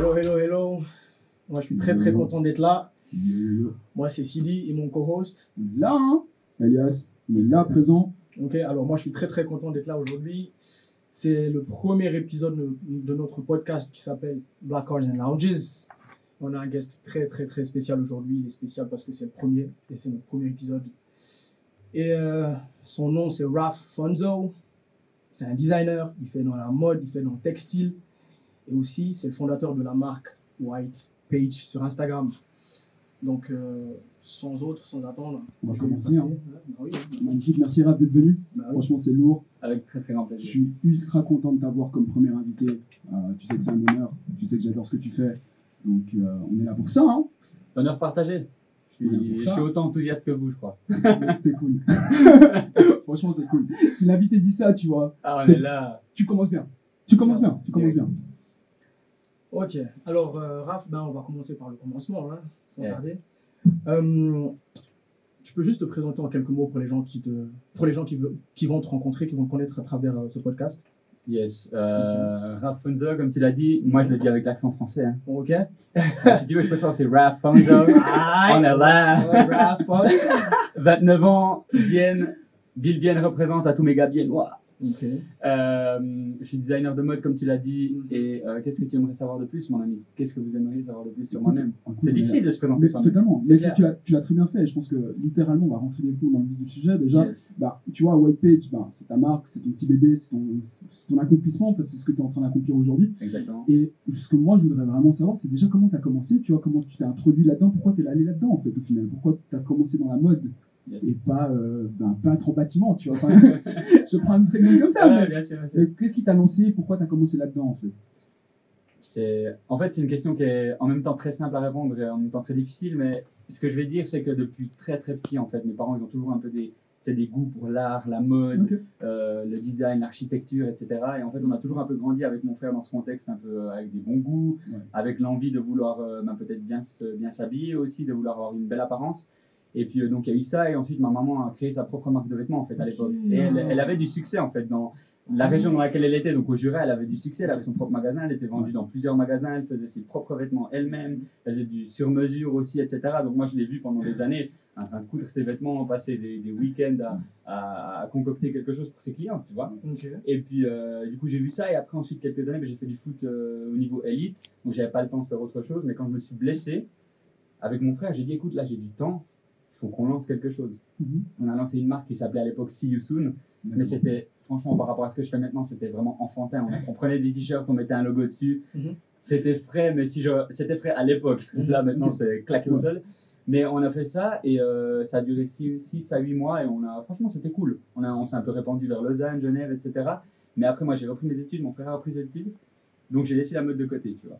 Hello, hello, hello. Moi, je suis très, très content d'être là. Moi, c'est Sidi et mon co-host. Là, hein Elias, il est là, présent. Ok, alors moi, je suis très, très content d'être là aujourd'hui. C'est le premier épisode de, de notre podcast qui s'appelle Black Cars and Lounges. On a un guest très, très, très spécial aujourd'hui. Il est spécial parce que c'est le premier et c'est notre premier épisode. Et euh, son nom, c'est Raph Fonzo. C'est un designer. Il fait dans la mode, il fait dans le textile. Et aussi, c'est le fondateur de la marque White Page sur Instagram. Donc, euh, sans autre, sans attendre, On va je commencer, hein. Ouais, bah oui, C'est magnifique. Merci Raph d'être venu. bah oui. Franchement, c'est lourd. Avec très très grand Je plaisir. suis ultra content de t'avoir comme premier invité. Euh, tu sais que c'est un honneur. Tu sais que j'adore ce que tu fais. Donc, euh, on est là pour ça. Hein Honneur partagé. Je suis, je suis autant enthousiaste que vous, je crois. c'est cool. Franchement, c'est cool. Si l'invité dit ça, tu vois, Ah, on est là. tu commences bien. Tu commences bien. Tu commences bien. Ok, alors euh, Raph, ben, on va commencer par le commencement, hein, sans Yeah. tarder. Euh, tu peux juste te présenter en quelques mots pour les gens qui, te, pour les gens qui, vont te rencontrer, qui vont te connaître à travers euh, ce podcast. Yes. Euh, Raph Fonzo, comme tu l'as dit, moi je le dis avec l'accent français. Hein. Ok si tu veux, je peux faire, c'est Raph Fonzo. on est là. Ouais, Raph, ouais. 29 ans, Bienne. Bill Bienne représente à tous mes gars biennois. Euh, je suis designer de mode, comme tu l'as dit. Et euh, qu'est-ce que tu aimerais savoir de plus, mon ami? Qu'est-ce que vous aimeriez savoir de plus sur moi-même? C'est difficile de se présenter Mais totalement. Mais clair. tu l'as- tu l'as très bien fait. Je pense que littéralement, on va rentrer des coups dans le vif du sujet. Déjà, Yes. bah, tu vois, White Page, bah, c'est ta marque, c'est ton petit bébé, c'est ton, c'est ton accomplissement. En fait, c'est ce que tu es en train d'accomplir aujourd'hui. Exactement. Et ce que moi, je voudrais vraiment savoir, c'est déjà comment tu as commencé, tu vois, comment tu t'es introduit là-dedans, pourquoi tu es allé là-dedans, en fait, au final? Pourquoi tu as commencé dans la mode? Yes. et pas, euh, ben, peintre en bâtiment, tu vois. pas- je prends un autre exemple comme ça, mais, mais qu'est-ce qui t'a lancé Pourquoi tu as commencé là-dedans, en fait? C'est, en fait, c'est une question qui est en même temps très simple à répondre et en même temps très difficile. Mais ce que je vais dire, c'est que depuis très très petit, en fait, mes parents, ils ont toujours un peu des, c'est des goûts pour l'art, la mode, euh, le design, l'architecture, etc. Et en fait, on a toujours un peu grandi avec mon frère dans ce contexte, un peu euh, avec des bons goûts, Ouais. avec l'envie de vouloir euh, ben, peut-être bien se, bien s'habiller aussi, de vouloir avoir une belle apparence. Et puis euh, donc il y a eu ça et ensuite ma maman a créé sa propre marque de vêtements en fait à l'époque. Et elle, elle avait du succès en fait dans la région dans laquelle elle était. Donc au Jura, elle avait du succès, elle avait son propre magasin, elle était vendue dans plusieurs magasins, elle faisait ses propres vêtements elle-même, elle faisait du sur-mesure aussi, etc. Donc moi je l'ai vu pendant des années en train de coudre ses vêtements, passer des, des week-ends à, concocter quelque chose pour ses clients, tu vois. Et puis, euh, du coup, j'ai vu ça. Et après, ensuite, quelques années, ben, j'ai fait du foot euh, au niveau élite. Donc, j'avais pas le temps de faire autre chose. Mais quand je me suis blessé, avec mon frère, j'ai dit écoute, là, j'ai du temps. Faut qu'on lance quelque chose. Mhm. On a lancé une marque qui s'appelait à l'époque See You Soon. Mais c'était, franchement, par rapport à ce que je fais maintenant, c'était vraiment enfantin. On, on prenait des t-shirts, on mettait un logo dessus. Mhm. C'était frais, mais si je, c'était frais à l'époque. Mhm. Là, maintenant, c'est claqué au sol. Mais on a fait ça et euh, ça a duré 6 à 8 mois et on a, franchement, c'était cool. On, a, on s'est un peu répandu vers Lausanne, Genève, etc. Mais après, moi, j'ai repris mes études, mon frère a repris ses études. Donc, j'ai laissé la mode de côté, tu vois.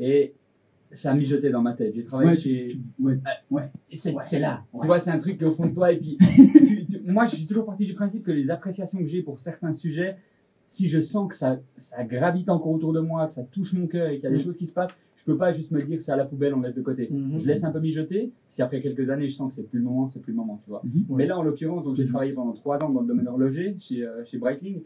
Et ça a mijoté dans ma tête. J'ai travaillé Ouais, chez. tu- ouais, c'est Ouais. c'est là. Tu vois, c'est un truc qui est au fond de toi. Et puis, tu- tu- moi, je suis toujours parti du principe que les appréciations que j'ai pour certains sujets, si je sens que ça, ça gravite encore autour de moi, que ça touche mon cœur et qu'il y a des Mm. choses qui se passent, je peux pas juste me dire c'est à la poubelle, on laisse de côté. Mhm. Je laisse un peu mijoter. Si après quelques années, je sens que c'est plus le moment, c'est plus le moment, tu vois. Mhm. Ouais. Mais là, en l'occurrence, j'ai travaillé pendant trois ans dans le domaine horloger chez, euh, chez Breitling.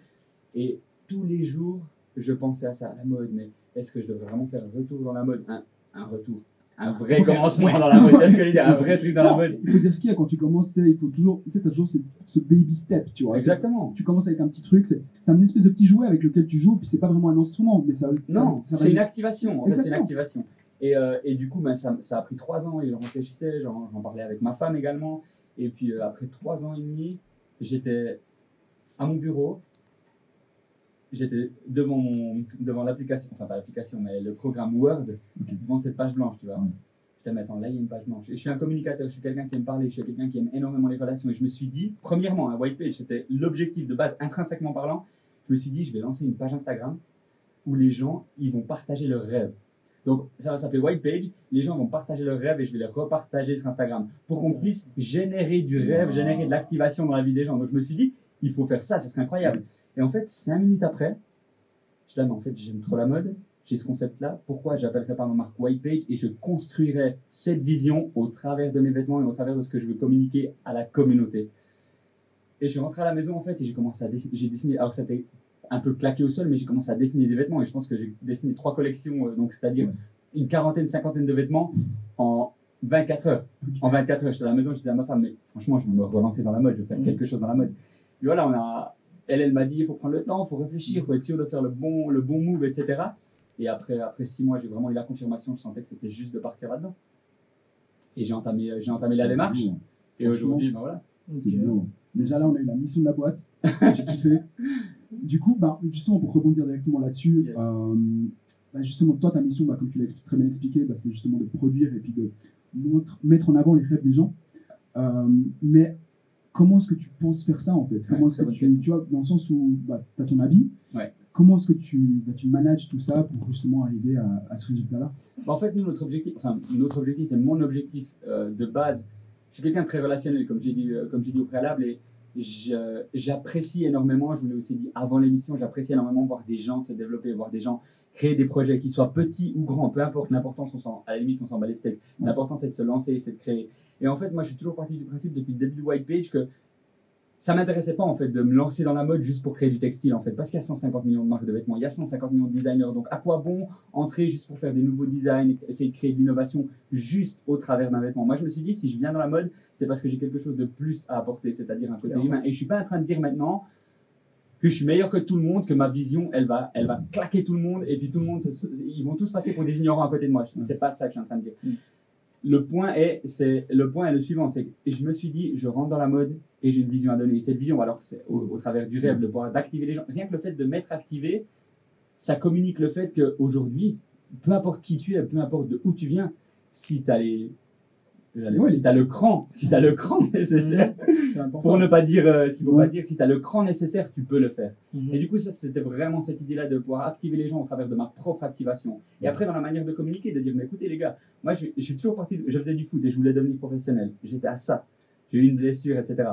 Et tous les jours, je pensais à ça, à la mode. Mais est-ce que je devrais vraiment faire un retour dans la mode? Un, un retour. Un vrai commencement Ouais. dans la mode. Est-ce que je veux dire, un vrai truc dans la Non, mode Il faut dire ce qu'il y a quand tu commences, il faut toujours, tu sais, t'as toujours ce, ce baby step, tu vois. Exactement. Tu commences avec un petit truc, c'est c'est un espèce de petit jouet avec lequel tu joues, puis c'est pas vraiment un instrument, mais ça. Non, ça, ça va c'est une activation. En fait, c'est une Exactement. activation. Et, euh, et du coup, ben, ça, ça a pris trois ans et j'en réfléchissais, j'en j'en parlais avec ma femme également. Et puis euh, après trois ans et demi, j'étais à mon bureau, j'étais devant, mon, devant l'application, enfin pas l'application, mais le programme Word, devant cette page blanche, tu vois. Ouais. J'étais, mais attends, là il y a une page blanche. Et je suis un communicateur, je suis quelqu'un qui aime parler, je suis quelqu'un qui aime énormément les relations. Et je me suis dit, premièrement, un white page, c'était l'objectif de base, intrinsèquement parlant. Je me suis dit, je vais lancer une page Instagram où les gens, ils vont partager leurs rêves. Donc, ça va s'appeler White Page. Les gens vont partager leurs rêves et je vais les repartager sur Instagram pour qu'on puisse générer du rêve, générer de l'activation dans la vie des gens. Donc, je me suis dit, il faut faire ça, ça serait incroyable. Et en fait, cinq minutes après, je dis, ah, mais en fait, j'aime trop la mode. J'ai ce concept-là. Pourquoi j'appellerais pas ma marque White Page et je construirais cette vision au travers de mes vêtements et au travers de ce que je veux communiquer à la communauté. Et je suis rentré à la maison en fait et j'ai commencé à dessiner. J'ai dessiné. Alors c'était un peu claqué au sol, mais j'ai commencé à dessiner des vêtements et je pense que j'ai dessiné trois collections, euh, donc c'est-à-dire une quarantaine, cinquantaine de vêtements en 24 heures. En 24 heures, j'étais à la maison, je disais à ma femme, mais franchement, je veux me relancer dans la mode, je veux faire Mhm. quelque chose dans la mode. Et voilà, on a, elle, elle m'a dit, il faut prendre le temps, il faut réfléchir, il faut être sûr de faire le bon, le bon move, etc. Et après, après six mois, j'ai vraiment eu la confirmation, je sentais que c'était juste de partir là-dedans. Et j'ai entamé, j'ai entamé la démarche. Et aujourd'hui, ben voilà. C'est. Déjà là, on a eu la mission de la boîte. J'ai kiffé. Du coup, bah, justement, pour rebondir directement là-dessus, Yes. euh, bah, justement, toi, ta mission, bah, comme tu l'as très bien expliqué, bah, c'est justement de produire et puis de mettre en avant les rêves des gens. Euh, mais comment est-ce que tu penses faire ça, en fait? Comment est-ce très que bonne tu, vois, dans le sens où bah, tu as ton habit, Ouais. comment est-ce que tu, bah, tu manages tout ça pour justement arriver à, à ce résultat-là? Bah, en fait, nous, notre objectif, enfin, notre objectif et mon objectif euh, de base, je suis quelqu'un de très relationnel, comme j'ai dit, euh, comme j'ai dit au préalable, et j'apprécie énormément, je vous l'ai aussi dit avant l'émission, j'apprécie énormément voir des gens se développer, voir des gens créer des projets, qu'ils soient petits ou grands, peu importe l'importance, on à la limite, on s'en bat les steaks. L'important, c'est de se lancer, c'est de créer. Et en fait, moi, je suis toujours parti du principe depuis le début de White Page que ça m'intéressait pas en fait de me lancer dans la mode juste pour créer du textile en fait parce qu'il y a 150 millions de marques de vêtements, il y a 150 millions de designers donc à quoi bon entrer juste pour faire des nouveaux designs, essayer de créer de l'innovation juste au travers d'un vêtement? Moi je me suis dit si je viens dans la mode, c'est parce que j'ai quelque chose de plus à apporter, c'est-à-dire un côté Clairement. humain et je suis pas en train de dire maintenant que je suis meilleur que tout le monde, que ma vision elle va elle va claquer tout le monde et puis tout le monde ils vont tous passer pour des ignorants à côté de moi. C'est pas ça que je suis en train de dire. Mm. Le point est c'est le point est le suivant, c'est que je me suis dit je rentre dans la mode et j'ai une vision à donner. Et cette vision, alors c'est au, au travers du rêve, de pouvoir d'activer les gens. Rien que le fait de m'être activé, ça communique le fait qu'aujourd'hui, peu importe qui tu es, peu importe de où tu viens, si tu as les Ouais. si t'as le cran, si tu as le cran nécessaire, important. pour ne pas dire euh, qu'il faut Ouais. pas dire, si tu as le cran nécessaire, tu peux le faire. Mhm. Et du coup, ça, c'était vraiment cette idée-là de pouvoir activer les gens au travers de ma propre activation. Et après, dans la manière de communiquer, de dire, mais écoutez les gars, moi, je, je suis toujours parti, je faisais du foot et je voulais devenir professionnel. J'étais à ça. J'ai eu une blessure, etc.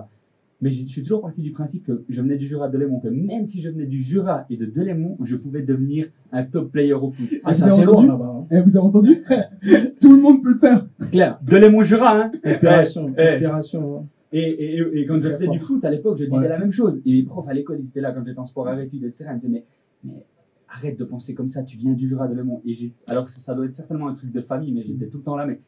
Mais je suis toujours parti du principe que je venais du Jura de Delémont, que même si je venais du Jura et de Delémont, je pouvais devenir un top player au foot. Ah, Vous c'est avez assez lourd entendu hein. Eh, Vous avez entendu Tout le monde peut le faire Claire. Delémont-Jura, hein Inspiration. Eh, eh. Inspiration. hein. Et, et, et- et quand je faisais du foot à l'époque, je disais Ouais. la même chose. Et les profs à l'école, ils étaient là quand j'étais en sport à études, etc. Ils me disaient, mais, mais arrête de penser comme ça, tu viens du Jura de Le Mans. Et alors ça, ça doit être certainement un truc de famille, mais j'étais tout le temps là. Mais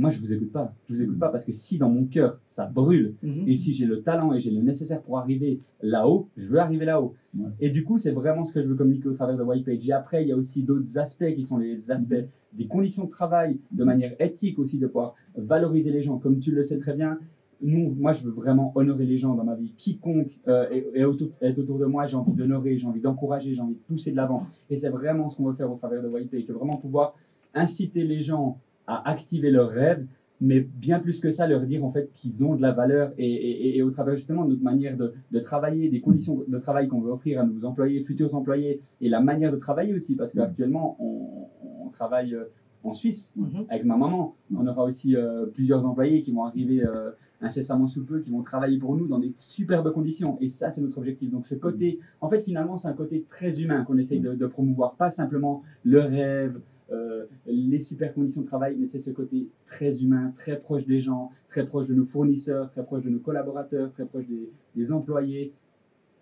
moi, je vous écoute pas. Je vous écoute pas parce que si dans mon cœur, ça brûle, Mhm. et si j'ai le talent et j'ai le nécessaire pour arriver là-haut, je veux arriver là-haut. Ouais. Et du coup, c'est vraiment ce que je veux communiquer au travers de White Page. Et après, il y a aussi d'autres aspects qui sont les aspects des conditions de travail, de manière éthique aussi, de pouvoir valoriser les gens. Comme tu le sais très bien, nous, moi, je veux vraiment honorer les gens dans ma vie. Quiconque euh, est, est autour, est autour de moi, j'ai envie d'honorer, j'ai envie d'encourager, j'ai envie de pousser de l'avant. Et c'est vraiment ce qu'on veut faire au travers de White Page, vraiment pouvoir inciter les gens à activer leurs rêves, mais bien plus que ça, leur dire en fait qu'ils ont de la valeur et, et- et au travers justement de notre manière de, de travailler, des conditions de travail qu'on veut offrir à nos employés, futurs employés, et la manière de travailler aussi, parce qu'actuellement, on, on travaille euh, en Suisse Mhm. avec ma maman. On aura aussi euh, plusieurs employés qui vont arriver euh, incessamment sous peu, qui vont travailler pour nous dans des superbes conditions. Et ça, c'est notre objectif. Donc ce côté, en fait, finalement, c'est un côté très humain qu'on essaye de, de promouvoir, pas simplement le rêve, euh, les super conditions de travail, mais c'est ce côté très humain, très proche des gens, très proche de nos fournisseurs, très proche de nos collaborateurs, très proche des, des employés.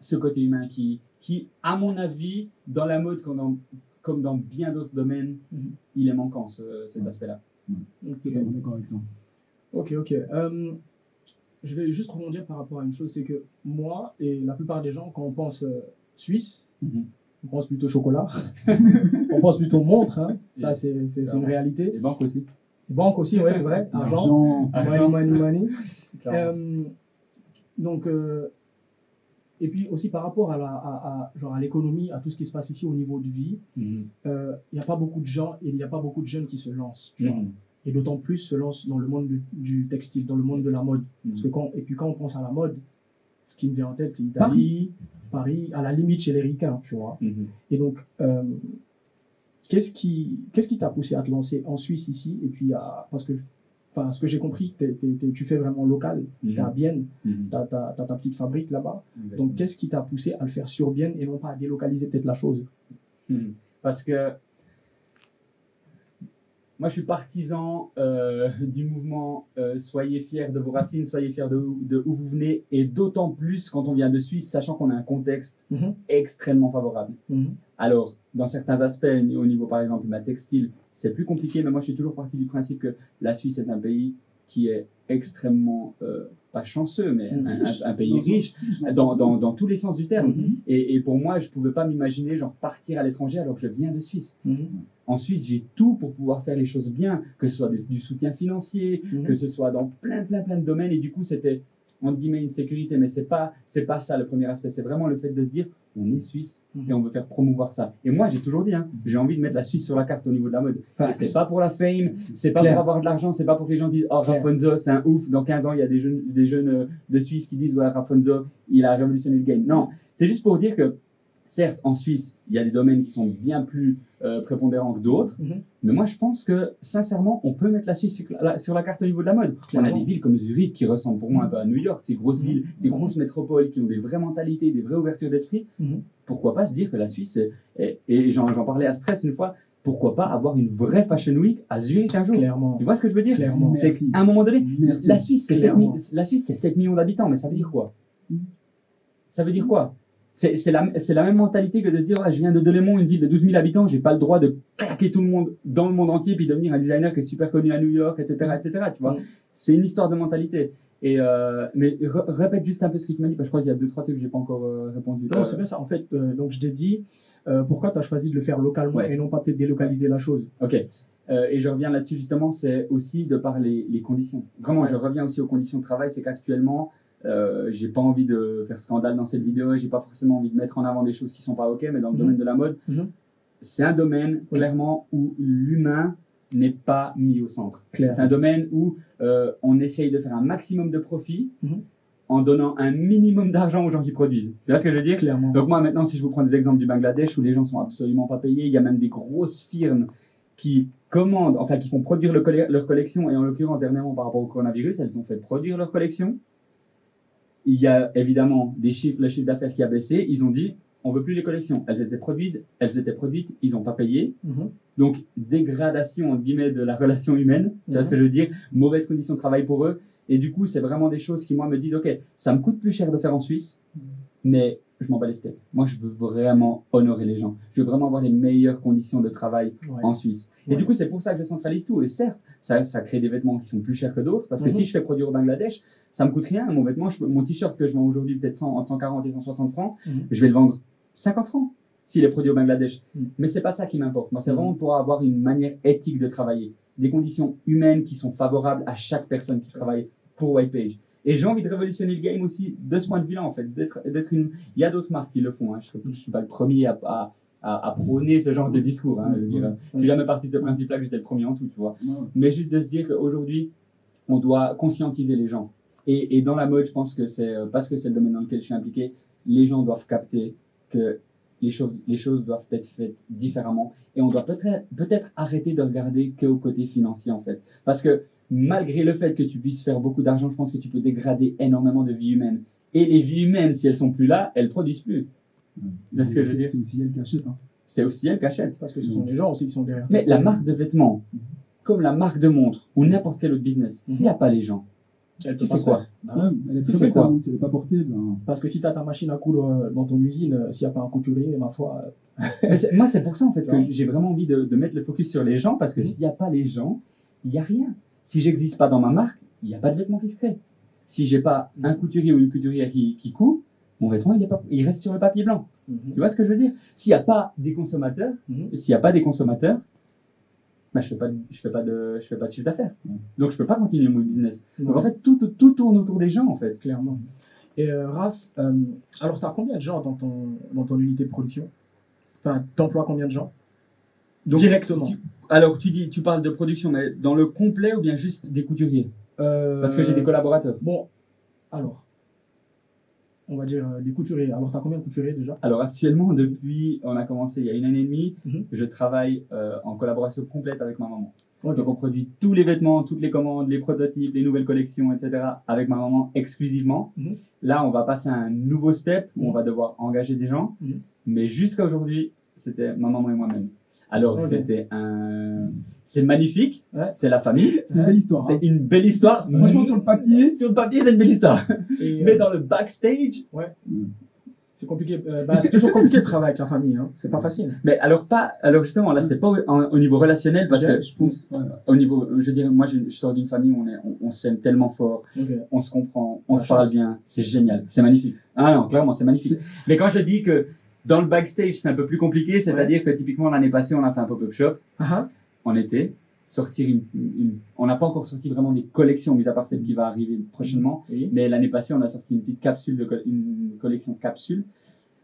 Ce côté humain qui, qui, à mon avis, dans la mode comme dans, comme dans bien d'autres domaines, Mhm. il est manquant ce- cet Ouais. aspect-là. Ok. D'accord avec toi. Ok, ok. Euh, je vais juste rebondir par rapport à une chose, c'est que moi et la plupart des gens, quand on pense euh, Suisse, Mhm. On pense plutôt chocolat, on pense plutôt montre, hein. ça c'est une réalité. Les banques aussi. Banque aussi, ouais, c'est vrai, argent, money, money, money. Euh, donc, euh, et puis aussi par rapport à la, à, à- genre à l'économie, à tout ce qui se passe ici au niveau de vie, Mhm. euh, il n'y a pas beaucoup de gens et il n'y a pas beaucoup de jeunes qui se lancent. tu vois. Mhm. Et d'autant plus se lancent dans le monde du, du textile, dans le monde de la mode. Parce que quand, et puis quand on pense à la mode, ce qui me vient en tête, c'est Italie, Paris, à la limite chez les ricains, tu vois. Mhm. Et donc, euh, qu'est-ce qui qu'est-ce qui t'a poussé à te lancer en Suisse ici Et puis, à, parce que, enfin, ce que j'ai compris, t'es- tu fais vraiment local, Mhm. t'es à Bienne, Mhm. t'as t'as ta petite fabrique là-bas. Donc, qu'est-ce qui t'a poussé à le faire sur Bienne et non pas à délocaliser peut-être la chose? Mhm. Parce que moi, je suis partisan euh, du mouvement euh, Soyez fiers de vos racines, soyez fiers de, de où vous venez, et d'autant plus quand on vient de Suisse, sachant qu'on a un contexte Mhm. extrêmement favorable. Mhm. Alors, dans certains aspects, au niveau par exemple la textile, c'est plus compliqué, mais moi je suis toujours parti du principe que la Suisse est un pays qui est extrêmement, euh, pas chanceux, mais un, Riche. un- un pays Dans- riche dans, dans, dans tous les sens du terme. Mhm. Et, et pour moi, je pouvais pas m'imaginer genre partir à l'étranger alors que je viens de Suisse. Mhm. En Suisse, j'ai tout pour pouvoir faire les choses bien, que ce soit des- du soutien financier, Mhm. que ce soit dans plein, plein, plein de domaines. Et du coup, c'était, entre guillemets, une sécurité. Mais c'est pas, c'est pas ça le premier aspect. C'est vraiment le fait de se dire, on est Suisse Mhm. et on veut faire promouvoir ça. Et moi, j'ai toujours dit, hein, j'ai envie de mettre la Suisse sur la carte au niveau de la mode. C'est pas pour la fame, c'est pas pour avoir de l'argent, c'est pas pour que les gens disent, oh. Rafonzo, c'est un ouf. Dans 15 ans, il y a des jeunes, des jeunes euh, de Suisse qui disent, ouais, Rafonzo, il a révolutionné le game. Non. C'est juste pour dire que, certes, en Suisse, il y a des domaines qui sont bien plus euh, prépondérants que d'autres. Mhm. Mais moi, je pense que, sincèrement, on peut mettre la Suisse sur la, sur la carte au niveau de la mode. On a Clairement. des villes comme Zurich qui ressemblent pour moi un peu à New York, ces grosses Mhm. villes, des grosses métropoles qui ont des vraies mentalités, des vraies ouvertures d'esprit. Mhm. Pourquoi pas se dire que la Suisse, est- est- et j'en parlais à Stress une fois, pourquoi pas avoir une vraie Fashion Week à Zurich un jour? Clairement. Tu vois ce que je veux dire? Clairement. C'est Merci. qu'à un moment donné, Merci. la Suisse, c'est 7, Clairement. la Suisse, c'est 7 millions d'habitants, mais ça veut dire quoi? Mhm. Ça veut dire quoi? C'est la, la même mentalité que de se dire, Ah, je viens de Delémont, une ville de 12 000 habitants, j'ai pas le droit de claquer tout le monde dans le monde entier puis devenir un designer qui est super connu à New York, etc., etc. Tu vois, Mhm. c'est une histoire de mentalité. Et euh, mais répète juste un peu ce que tu m'as dit, parce que je crois qu'il y a deux trois trucs que j'ai pas encore euh, répondu. Non, c'est bien ça. En fait, euh, donc je t'ai dit pourquoi tu as choisi de le faire localement Ouais. et non pas peut-être délocaliser la chose? Ok. Et je reviens là-dessus justement, c'est aussi de par les, les conditions. Vraiment, Ouais. je reviens aussi aux conditions de travail, c'est qu'actuellement, euh, j'ai pas envie de faire scandale dans cette vidéo, j'ai pas forcément envie de mettre en avant des choses qui sont pas ok, mais dans le Mhm. domaine de la mode, Mhm. c'est un domaine Oui. clairement où l'humain n'est pas mis au centre. C'est un domaine où euh, on essaye de faire un maximum de profit Mhm. en donnant un minimum d'argent aux gens qui produisent. Tu vois ce que je veux dire? Clairement. donc moi maintenant, si je vous prends des exemples du Bangladesh où les gens sont absolument pas payés, il y a même des grosses firmes qui commandent, enfin qui font produire le leur collection, et en l'occurrence dernièrement par rapport au coronavirus, elles ont fait produire leur collection. Il y a évidemment des chiffres, le chiffre d'affaires qui a baissé, ils ont dit on veut plus les collections. Elles étaient produites, elles étaient produites, ils n'ont pas payé. Mhm. Donc dégradation entre guillemets de la relation humaine, tu vois Mhm. ce que je veux dire, mauvaises conditions de travail pour eux. Et du coup, c'est vraiment des choses qui moi me disent ok, ça me coûte plus cher de faire en Suisse, mais je m'en bats les steaks. Moi, je veux vraiment honorer les gens. Je veux vraiment avoir les meilleures conditions de travail Ouais. en Suisse. Et du coup, c'est pour ça que je centralise tout. Et certes, ça, ça crée des vêtements qui sont plus chers que d'autres, parce que Mhm. si je fais produire au Bangladesh, ça me coûte rien. Mon vêtement, je mon t-shirt que je vends aujourd'hui peut-être 100 entre 140 et 160 francs, Mhm. je vais le vendre 50 francs s'il est produit au Bangladesh. Mhm. Mais c'est pas ça qui m'importe. Moi, c'est Mhm. vraiment pour avoir une manière éthique de travailler, des conditions humaines qui sont favorables à chaque personne qui travaille pour White Page. Et j'ai envie de révolutionner le game aussi de ce point de vue-là, en fait, d'être, d'être une. Il y a d'autres marques qui le font. Hein. Je ne suis pas le premier à, à, à, à prôner ce genre de discours. Hein. Je veux dire, je suis jamais parti de ce principe-là que j'étais le premier en tout, tu vois. Mais juste de se dire qu'aujourd'hui, on doit conscientiser les gens. Et, et dans la mode, je pense que c'est euh, parce que c'est le domaine dans lequel je suis impliqué, les gens doivent capter que les choses, les choses doivent être faites différemment. Et on doit peut-être peut-être arrêter de regarder que au côté financier, en fait. Parce que malgré le fait que tu puisses faire beaucoup d'argent, je pense que tu peux dégrader énormément de vies humaines. Et les vies humaines, si elles sont plus là, elles produisent plus. C'est aussi elle qui achète. Hein. C'est aussi elles qui achètent. Parce que ce sont des gens aussi qui sont derrière. Mais la marque de vêtements, comme la marque de montre ou n'importe quel autre business, Mhm. s'il n'y a pas les gens, Elle pas fais se quoi elle est Tu fais quoi si elle n'est pas portée, ben, Parce que si tu as ta machine à coudre euh, dans ton usine, euh, s'il n'y a pas un couturier, ma foi. euh, Moi, c'est pour ça en fait que j'ai vraiment envie de, de mettre le focus sur les gens parce que Mhm. s'il n'y a pas les gens, il n'y a rien. Si j'existe pas dans ma marque, il n'y a pas de vêtement qui se crée. Si j'ai pas un couturier ou une couturière qui, qui coud, mon vêtement il, est pas, il reste sur le papier blanc. mhm. Tu vois ce que je veux dire? S'il n'y a pas des consommateurs, Mhm. s'il n'y a pas des consommateurs, bah, je fais pas, de- je fais pas de, je fais pas de chiffre d'affaires. Mhm. Donc je peux pas continuer mon business. Donc en fait tout, tout, tout tourne autour des gens en fait. clairement. Et euh, Raph, euh, alors tu as combien de gens dans ton, dans ton unité de production? Enfin, t'emploies combien de gens? Donc, Directement. tu- alors tu dis, tu parles de production, mais dans le complet ou bien juste des couturiers? Euh, Parce que j'ai des collaborateurs. Bon, alors, on va dire euh, des couturiers. Alors, tu as combien de couturiers déjà? Alors actuellement, depuis, on a commencé il y a une année et demie, Mhm. je travaille euh, en collaboration complète avec ma maman. Donc on produit tous les vêtements, toutes les commandes, les prototypes, les nouvelles collections, etc. avec ma maman exclusivement. Mhm. Là, on va passer à un nouveau step où on va devoir engager des gens. Mhm. Mais jusqu'à aujourd'hui, c'était ma maman et moi-même. Alors c'était un, c'est magnifique, Ouais. c'est la famille, C'est une belle histoire. c'est hein. une belle histoire. Franchement, sur le papier, sur le papier, c'est une belle histoire. Et, euh, Mais dans le backstage, c'est compliqué. euh, bah, c'est toujours compliqué de travailler avec la famille. Hein. C'est pas facile. mais alors pas, alors justement là, c'est pas au, au niveau relationnel parce que je pense. ouais. au niveau, je dirais, moi je, je sors d'une famille où on est, on, on s'aime tellement fort, on se comprend, on La se parle bien, c'est génial, c'est magnifique. Ah non, clairement, c'est magnifique. Mais quand je dis que dans le backstage, c'est un peu plus compliqué, c'est-à-dire que typiquement l'année passée, on a fait un pop-up shop Ah, en été, sortir une, une- on n'a pas encore sorti vraiment des collections, mis à part celle qui va arriver prochainement. oui. Mais l'année passée, on a sorti une petite capsule, de, une collection capsule,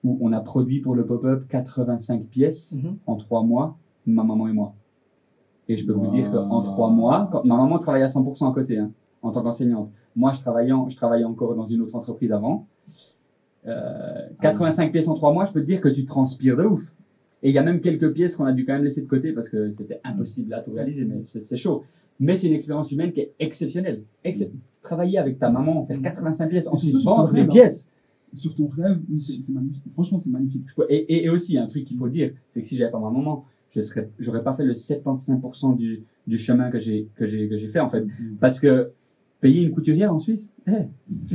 où on a produit pour le pop-up 85 pièces Mhm. en trois mois, ma maman et moi. Et je peux vous dire qu'en trois mois, quand, ma maman travaillait à 100% à côté, hein, en tant qu'enseignante. Moi, je travaillais, en- je travaillais encore dans une autre entreprise avant. Euh, 85 pièces en trois mois, je peux te dire que tu transpires de ouf. Et il y a même quelques pièces qu'on a dû quand même laisser de côté parce que c'était impossible à tout réaliser, mais c'est chaud. Mais c'est une expérience humaine qui est exceptionnelle. Excep- Travailler avec ta maman, faire 85 pièces, ensuite vendre des hein. pièces. Sur ton rêve, c'est magnifique. Franchement, c'est magnifique. Et, et, et aussi, un truc qu'il faut dire, c'est que si j'avais pas ma maman, je serais, j'aurais pas fait le 75% du, du chemin que j'ai, que j'ai, que j'ai fait, en fait. Parce que payer une couturière en Suisse, eh.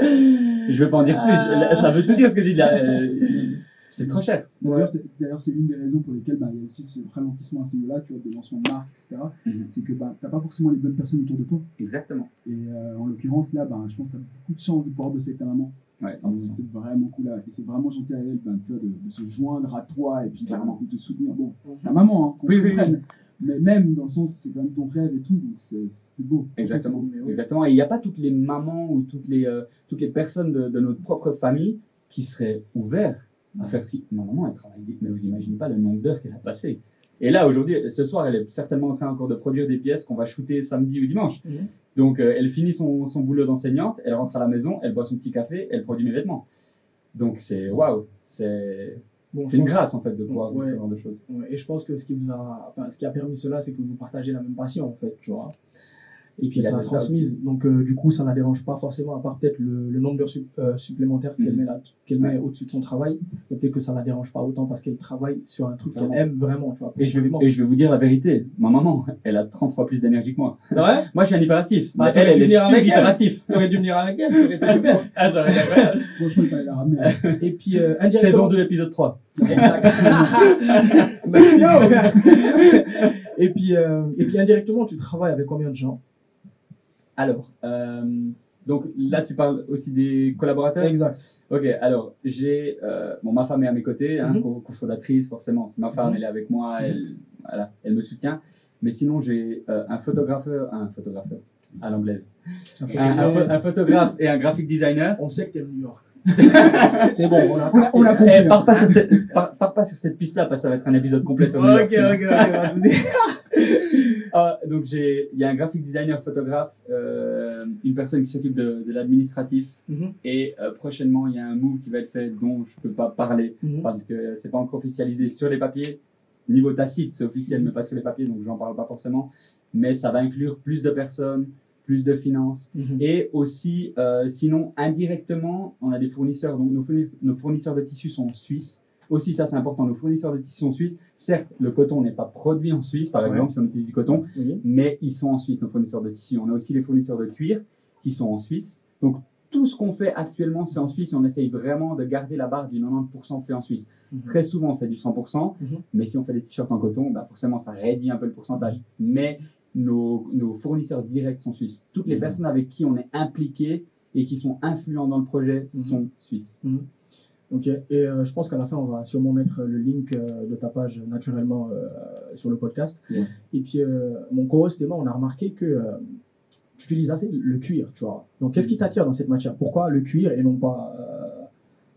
je vais pas en dire plus. Ça veut tout dire ce que j'ai dit là. Euh, C'est trop cher. D'ailleurs, c'est d'ailleurs, c'est l'une des raisons pour lesquelles bah, il y a aussi ce ralentissement à ce niveau-là, tu vois, de lancement de marque, etc. Mhm. C'est que bah, tu n'as pas forcément les bonnes personnes autour de toi. Exactement. Et euh, en l'occurrence, là, bah, je pense que tu as beaucoup de chance de pouvoir bosser avec ta maman. Ouais, Donc, 100%. C'est vraiment cool. là. Et c'est vraiment gentil à elle bah, tu vois, de, de se joindre à toi et puis bah, Clairement. de te soutenir. Bon, c'est ta maman, hein, qu'on Oui, oui, comprenne. Mais même dans le sens, c'est quand même ton rêve et tout, donc c'est c'est beau. Exactement. Beau. Exactement. Et il n'y a pas toutes les mamans ou toutes les, euh, toutes les personnes de, de notre propre famille qui seraient ouvertes à faire ci. Ma maman, elle travaille, des- mais vous imaginez pas le nombre d'heures qu'elle a passé. Et là, aujourd'hui, ce soir, elle est certainement en train encore de produire des pièces qu'on va shooter samedi ou dimanche. Mhm. Donc, euh, elle finit son, son boulot d'enseignante, elle rentre à la maison, elle boit son petit café, elle produit mes vêtements. Donc, c'est waouh, c'est Bon, c'est une grâce en fait de pouvoir Ouais. ce genre de choses. Ouais, et je pense que ce qui vous a, enfin, ce qui a permis cela, c'est que vous partagez la même passion, en fait, tu vois. Et puis l'a transmise. Donc, euh, du coup, ça la dérange pas forcément, à part peut-être le, le nombre d'heures sup- euh, supplémentaires qu'elle Mhm. met, là, qu'elle met Ouais. au-dessus de son travail. Peut-être que ça la dérange pas autant parce qu'elle travaille sur un truc qu'elle aime vraiment, tu vois. Et je, vais, profondément. et je vais vous dire la vérité, ma maman, elle a 30 fois plus d'énergie que moi. C'est vrai? Moi, je suis un hyperactif. Bah, elle, elle est elle. hyperactif. T'aurais dû venir avec elle, ça aurait été super. Ah, ça aurait été incroyable. Et puis, euh, indirectement. Saison 2, épisode 3. Exact. Merci. et puis, euh, et puis indirectement, tu travailles avec combien de gens? Alors, euh, donc là, tu parles aussi des collaborateurs Exact. Ok, alors, j'ai... Euh, bon, ma femme est à mes côtés, hein, Mhm. co- cofondatrice, forcément. C'est ma femme, Mhm. elle est avec moi, elle, voilà, elle me soutient. Mais sinon, j'ai euh, un photographeur, un photographeur à l'anglaise, un, un un photographe et un graphic designer. On sait que t'es New York. c'est bon, on a, On a- on a compris. Eh, pars, pas sur cette, pars, pars pas sur cette piste-là parce que ça va être un épisode complet sur New York, Ok, sinon. ok, ok, Ah, donc j'ai, il y a un graphic designer, photographe, euh, une personne qui s'occupe de, de l'administratif, Mhm, et euh, prochainement il y a un move qui va être fait dont je peux pas parler mhm. parce que c'est pas encore officialisé sur les papiers. Niveau tacite, c'est officiel, mais pas sur les papiers, donc j'en parle pas forcément. Mais ça va inclure plus de personnes, plus de finances, Mhm. et aussi, euh, sinon indirectement, on a des fournisseurs. Donc nos fournisseurs, nos fournisseurs de tissus sont suisses. Aussi, ça c'est important, nos fournisseurs de tissus sont suisses. Certes, le coton n'est pas produit en Suisse, par Ouais. exemple, si on utilise du coton, Oui. mais ils sont en Suisse, nos fournisseurs de tissus. On a aussi les fournisseurs de cuir qui sont en Suisse. Donc, tout ce qu'on fait actuellement, c'est en Suisse on essaye vraiment de garder la barre du 90% fait en Suisse. Mhm. Très souvent, c'est du 100%, Mhm. mais si on fait des t-shirts en coton, bah forcément, ça réduit un peu le pourcentage. Mais nos, nos fournisseurs directs sont suisses. Toutes les Mhm. personnes avec qui on est impliqué et qui sont influents dans le projet sont suisses. Ok. Et euh, je pense qu'à la fin, on va sûrement mettre le link euh, de ta page naturellement euh, sur le podcast. Yes. Et puis, mon co-host et moi, on a remarqué que tu utilises assez le cuir, tu vois. Donc, qu'est-ce qui t'attire dans cette matière? Pourquoi le cuir et non pas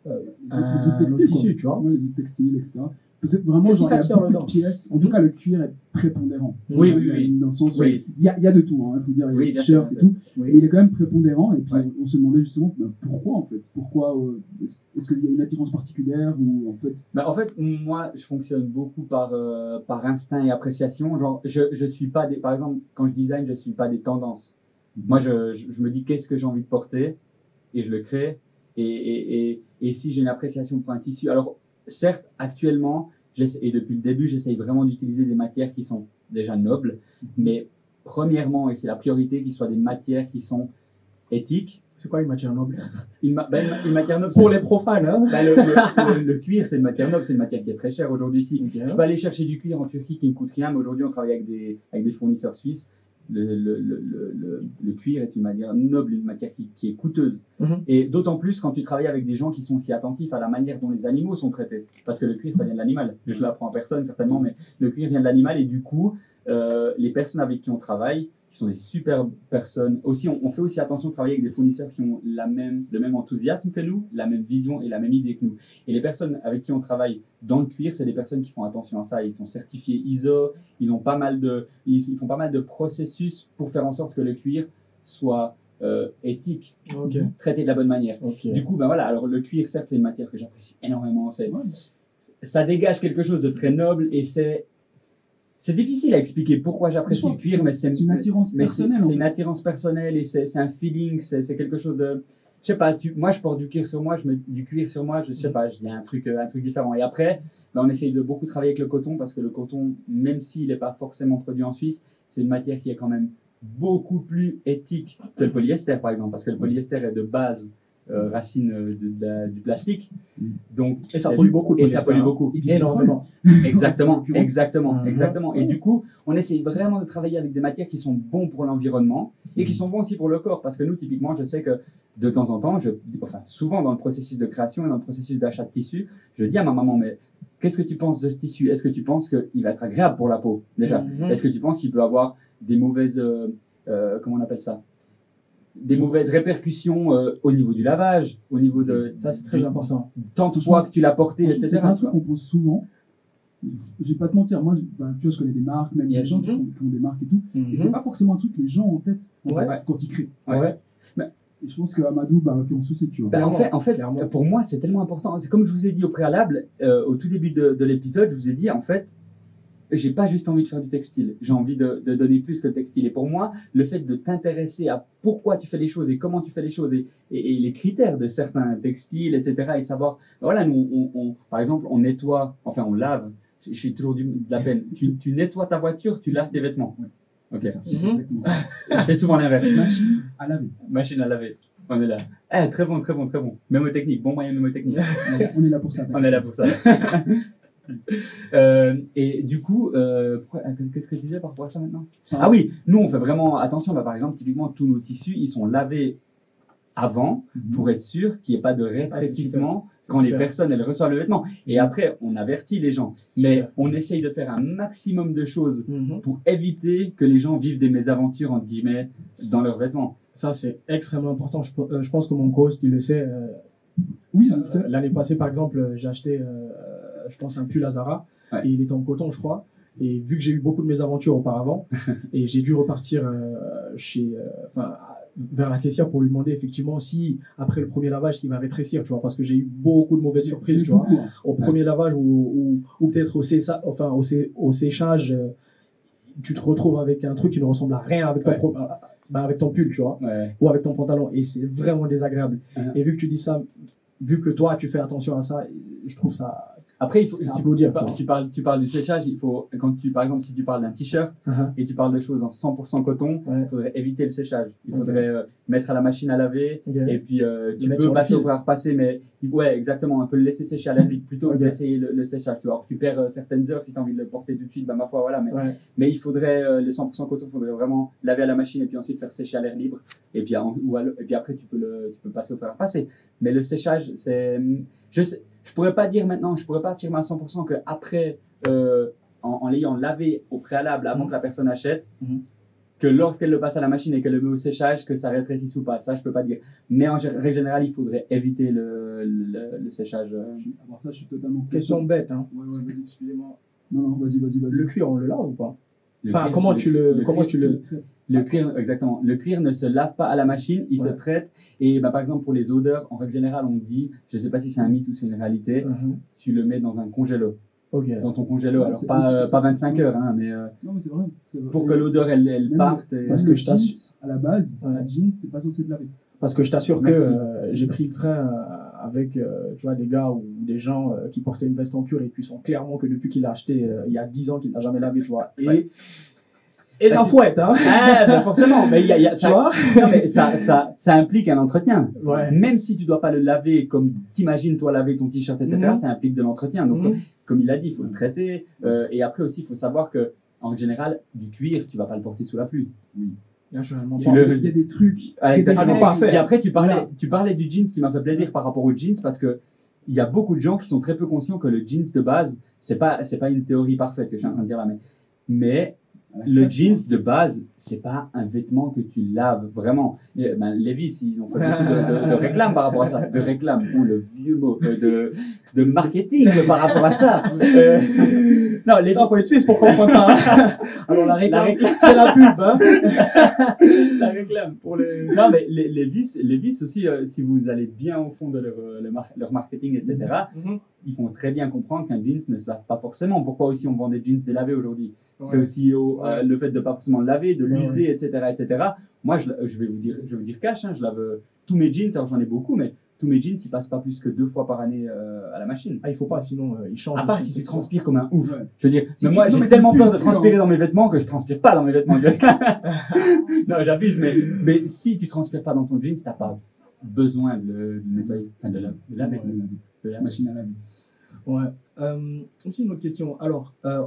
euh, Les un autres textiles, tissu, tu vois? Ouais, les textiles, etc. Parce que vraiment, genre, il y a beaucoup de pièces. En tout cas, le cuir est prépondérant. Oui, oui, oui. Dans le sens où Oui. il y, a, il y a de tout, hein, il faut dire, il y a Oui, des t-shirts sûr, et tout. Oui. Mais il est quand même prépondérant. Et puis, Ouais. on, se demandait justement bah, pourquoi, en fait? Pourquoi euh, Est-ce qu'il y a une attirance particulière ou en fait? Bah, en fait, moi, je fonctionne beaucoup par, euh, par instinct et appréciation. Genre, je, je suis pas des, par exemple, quand je design, je suis pas des tendances. Moi, je, je, je me dis qu'est-ce que j'ai envie de porter? Et je le crée. Et, et, et, et si j'ai une appréciation pour un tissu, alors certes, actuellement, et depuis le début, j'essaye vraiment d'utiliser des matières qui sont déjà nobles, mais premièrement, et c'est la priorité, qu'ils soient des matières qui sont éthiques. C'est quoi une matière noble? Une, ma- bah, une ma- une matière noble, Pour les profanes, hein bah, le, le- le- le cuir, c'est une matière noble, c'est une matière qui est très chère aujourd'hui ici. Ok. Je peux aller chercher du cuir en Turquie qui ne coûte rien, mais aujourd'hui on travaille avec des, avec des fournisseurs suisses. Le, le, le, cuir est une matière noble, une matière qui, qui est coûteuse. Mhm. Et d'autant plus quand tu travailles avec des gens qui sont aussi attentifs à la manière dont les animaux sont traités. Parce que le cuir, ça vient de l'animal. Je l'apprends à personne certainement, mais le cuir vient de l'animal et du coup, euh, les personnes avec qui on travaille, qui sont des superbes personnes, aussi, on, on fait aussi attention de travailler avec des fournisseurs qui ont la même, le même enthousiasme que nous, la même vision et la même idée que nous. Et les personnes avec qui on travaille dans le cuir, c'est des personnes qui font attention à ça. Ils sont certifiés ISO, ils ont pas mal de, ils, ils font pas mal de processus pour faire en sorte que le cuir soit euh, éthique, traité de la bonne manière. Du coup, ben voilà. Alors le cuir, certes, c'est une matière que j'apprécie énormément. C'est, ça dégage quelque chose de très noble et c'est, c'est difficile à expliquer pourquoi j'apprécie le cuir, mais c'est, une attirance personnelle. C'est une attirance personnelle et c'est un feeling, c'est quelque chose de. Je sais pas, tu, moi je porte du cuir sur moi, je mets du cuir sur moi, je sais pas, il y a un truc, euh, un truc différent. Et après, ben, on essaye de beaucoup travailler avec le coton parce que le coton, même s'il n'est pas forcément produit en Suisse, c'est une matière qui est quand même beaucoup plus éthique que le polyester par exemple, parce que le polyester est de base euh, racine de- de la- du plastique. Mm. Donc, Et ça pollue beaucoup Et ça pollue hein. beaucoup. Énormément. Exactement, exactement, exactement. Et du coup, on essaye vraiment de travailler avec des matières qui sont bons pour l'environnement et qui sont bons aussi pour le corps. Parce que nous, typiquement, je sais que de temps en temps, je, enfin, souvent dans le processus de création et dans le processus d'achat de tissu, je dis à ma maman, mais qu'est-ce que tu penses de ce tissu? Est-ce que tu penses qu'il va être agréable pour la peau, déjà? Mhm. Est-ce que tu penses qu'il peut avoir des mauvaises, euh, euh, comment on appelle ça? Des mauvaises répercussions euh, au niveau du lavage, au niveau de Ça, c'est très important. tant de fois que tu l'as porté, etc. C'est un truc qu'on pense souvent. Je vais pas te mentir, moi, ben, tu vois, je connais des marques, même Yes. des gens qui qui ont des marques et tout. Et c'est Mhm. pas forcément un truc que les gens ont en tête en Ouais. fait, quand ils créent. Ouais. Ouais. Et je pense que Amadou, bah, en l'occurrence aussi, tu vois. Ben, en fait, en fait clairement. pour moi, c'est tellement important. C'est comme je vous ai dit au préalable, euh, au tout début de, de l'épisode, je vous ai dit, en fait, j'ai pas juste envie de faire du textile. J'ai envie de, de donner plus que le textile. Et pour moi, le fait de t'intéresser à pourquoi tu fais les choses et comment tu fais les choses et, et- et les critères de certains textiles, etc. Et savoir, voilà, nous, on, on- par exemple, on nettoie, enfin, on lave. Suis toujours du, de la peine. Tu, tu nettoies ta voiture, tu laves tes vêtements. Ok. C'est ça, c'est Mhm. exactement ça. Je fais souvent l'inverse. Machine à laver. Machine à laver. On est là. Eh, très bon, très bon, très bon. Mémotechnique, bon moyen mémotechnique. On est là pour ça. On est là pour ça. Euh, et du coup, euh, euh, qu'est-ce que je disais par rapport à ça maintenant? Ah oui, nous on fait vraiment attention. Bah, par exemple, typiquement, tous nos tissus, ils sont lavés avant Mhm. pour être sûr qu'il n'y ait pas de rétrécissement C'est quand les personnes elles reçoivent le vêtement. Et après, on avertit les gens. Mais Super. on essaye de faire un maximum de choses Mhm. pour éviter que les gens vivent des mésaventures entre guillemets dans leurs vêtements. Ça, c'est extrêmement important. Je, pe- euh, je pense que mon co-host, il le sait. Oui, L'année passée, par exemple, j'ai acheté, je pense, un pull à Zara. Ouais. Et il était en coton, je crois. Et vu que j'ai eu beaucoup de mésaventures auparavant, et j'ai dû repartir euh, chez, euh, enfin, vers la caissière pour lui demander effectivement si, après le premier lavage, s'il va rétrécir, tu vois, parce que j'ai eu beaucoup de mauvaises surprises, tu vois, hein. au premier lavage ou, ou, ou peut-être au, sécha- enfin, au, sé- au séchage, euh, tu te retrouves avec un truc qui ne ressemble à rien avec ton, Ouais. pro- euh, bah, avec ton pull, tu vois Ouais. ou avec ton pantalon et c'est vraiment désagréable. Mhm. Et vu que tu dis ça, vu que toi tu fais attention à ça, je trouve ça. Après, il faut, tu, parles, tu, parles, tu parles du séchage, il faut, quand tu, par exemple, si tu parles d'un t-shirt Mhm. et tu parles de choses en 100% coton, Ouais. il faudrait éviter le séchage. Il faudrait euh, mettre à la machine à laver et puis euh, tu peux passer au faire passer, mais ouais, exactement, un peu le laisser sécher à l'air libre plutôt que d'essayer le, le séchage. Tu vois, tu perds euh, certaines heures si tu as envie de le porter tout de suite, bah ma foi, voilà. Mais, Ouais. mais il faudrait, euh, le 100% coton, il faudrait vraiment laver à la machine et puis ensuite faire sécher à l'air libre. Et puis, ou à et puis après, tu peux, le, tu peux passer au fer à passer. Mais le séchage, c'est. Je sais, je pourrais pas dire maintenant, je pourrais pas affirmer à 100% que après, euh, en, en l'ayant lavé au préalable avant que la personne achète, Mhm. que lorsqu'elle le passe à la machine et qu'elle le met au séchage, que ça rétrécisse ou pas. Ça, je peux pas dire. Mais en règle générale, il faudrait éviter le, le, le séchage. euh. Je suis- alors ça, je suis totalement. Question bête, hein. Ouais, ouais, vas-y. Excusez-moi. Non, non, vas-y, vas-y, vas-y. Le cuir, on le lave ou pas? Enfin, cuir- comment tu le, comment cuir- tu le. Le cuir, exactement. Le cuir ne se lave pas à la machine, il se traite. Et bah, par exemple, pour les odeurs, en règle générale, on dit, je sais pas si c'est un mythe ou c'est une réalité, Mhm. tu le mets dans un congélo. Ok. Dans ton congélo, Ouais, alors pas, euh, pas 25 heures, hein, mais euh, Non, mais c'est vrai. c'est vrai. pour que l'odeur elle, elle Même- parte. et- Parce que le je t'assure- jeans, à la base, Ouais. un jeans, c'est pas censé te laver. Parce que je t'assure que euh, j'ai pris le train avec euh, tu vois, des gars ou des gens euh, qui portaient une veste en cuir et puis sont clairement que depuis qu'il l'a acheté euh, il y a 10 ans qu'il l'a jamais lavé, tu vois. Et, Ouais. et ça Bah, fouette, hein. Ah, ben forcément, mais y a, y a- ça, non, mais ça, ça, ça implique un entretien. Ouais. Même si tu dois pas le laver comme t'imagines toi laver ton t-shirt, etc., Mhm. ça implique de l'entretien. Donc, Mhm. comme il a dit, il faut le traiter. euh, et après aussi, il faut savoir que, en général, du cuir, tu vas pas le porter sous la pluie. Naturellement Il y, a, le- il y a des trucs. Ah, exactement. Puis après, tu parlais, Voilà. tu parlais du jeans qui m'a fait plaisir par rapport au jeans parce que il y a beaucoup de gens qui sont très peu conscients que le jeans de base, c'est pas, c'est pas une théorie parfaite que je suis en train de dire là, mais, mais le jeans de base, c'est pas un vêtement que tu laves vraiment. Ben, Levi's, ils ont fait beaucoup de, de- de réclames par rapport à ça. De réclames, ou le vieux mot, euh, de, de marketing par rapport à ça. Euh, non, les Ça, faut être suisse pour comprendre ça. hein. Alors la La réclame, réclame. c'est la pub, hein. la réclame pour les. Non, mais les, les vis, les vis aussi, euh, si vous allez bien au fond de leur, leur marketing, etc., Mhm. ils font très bien comprendre qu'un jeans ne se lave pas forcément. Pourquoi aussi on vend des jeans délavés aujourd'hui? C'est aussi au- euh, le fait de pas forcément le laver, de Ouais, l'user, etc., etc. Moi, je, je vais vous dire, je vais vous dire cash, hein, je lave euh, tous mes jeans. Alors j'en ai beaucoup, mais tous mes jeans, ils passent pas plus que deux fois par année euh, à la machine. Ah, il faut pas, sinon euh, il change. À part aussi si tu transpires comme un ouf. Ouais. Je veux dire, Si mais moi j'ai tellement peur de transpirer dans mes vêtements que je transpire pas dans mes vêtements. non, j'abuse, mais, mais si tu transpires pas dans ton jeans, t'as pas besoin de le, nettoyer, enfin de, la- de laver. Ouais, de la- machine à laver. Ouais. Euh, aussi une autre question. Alors, euh,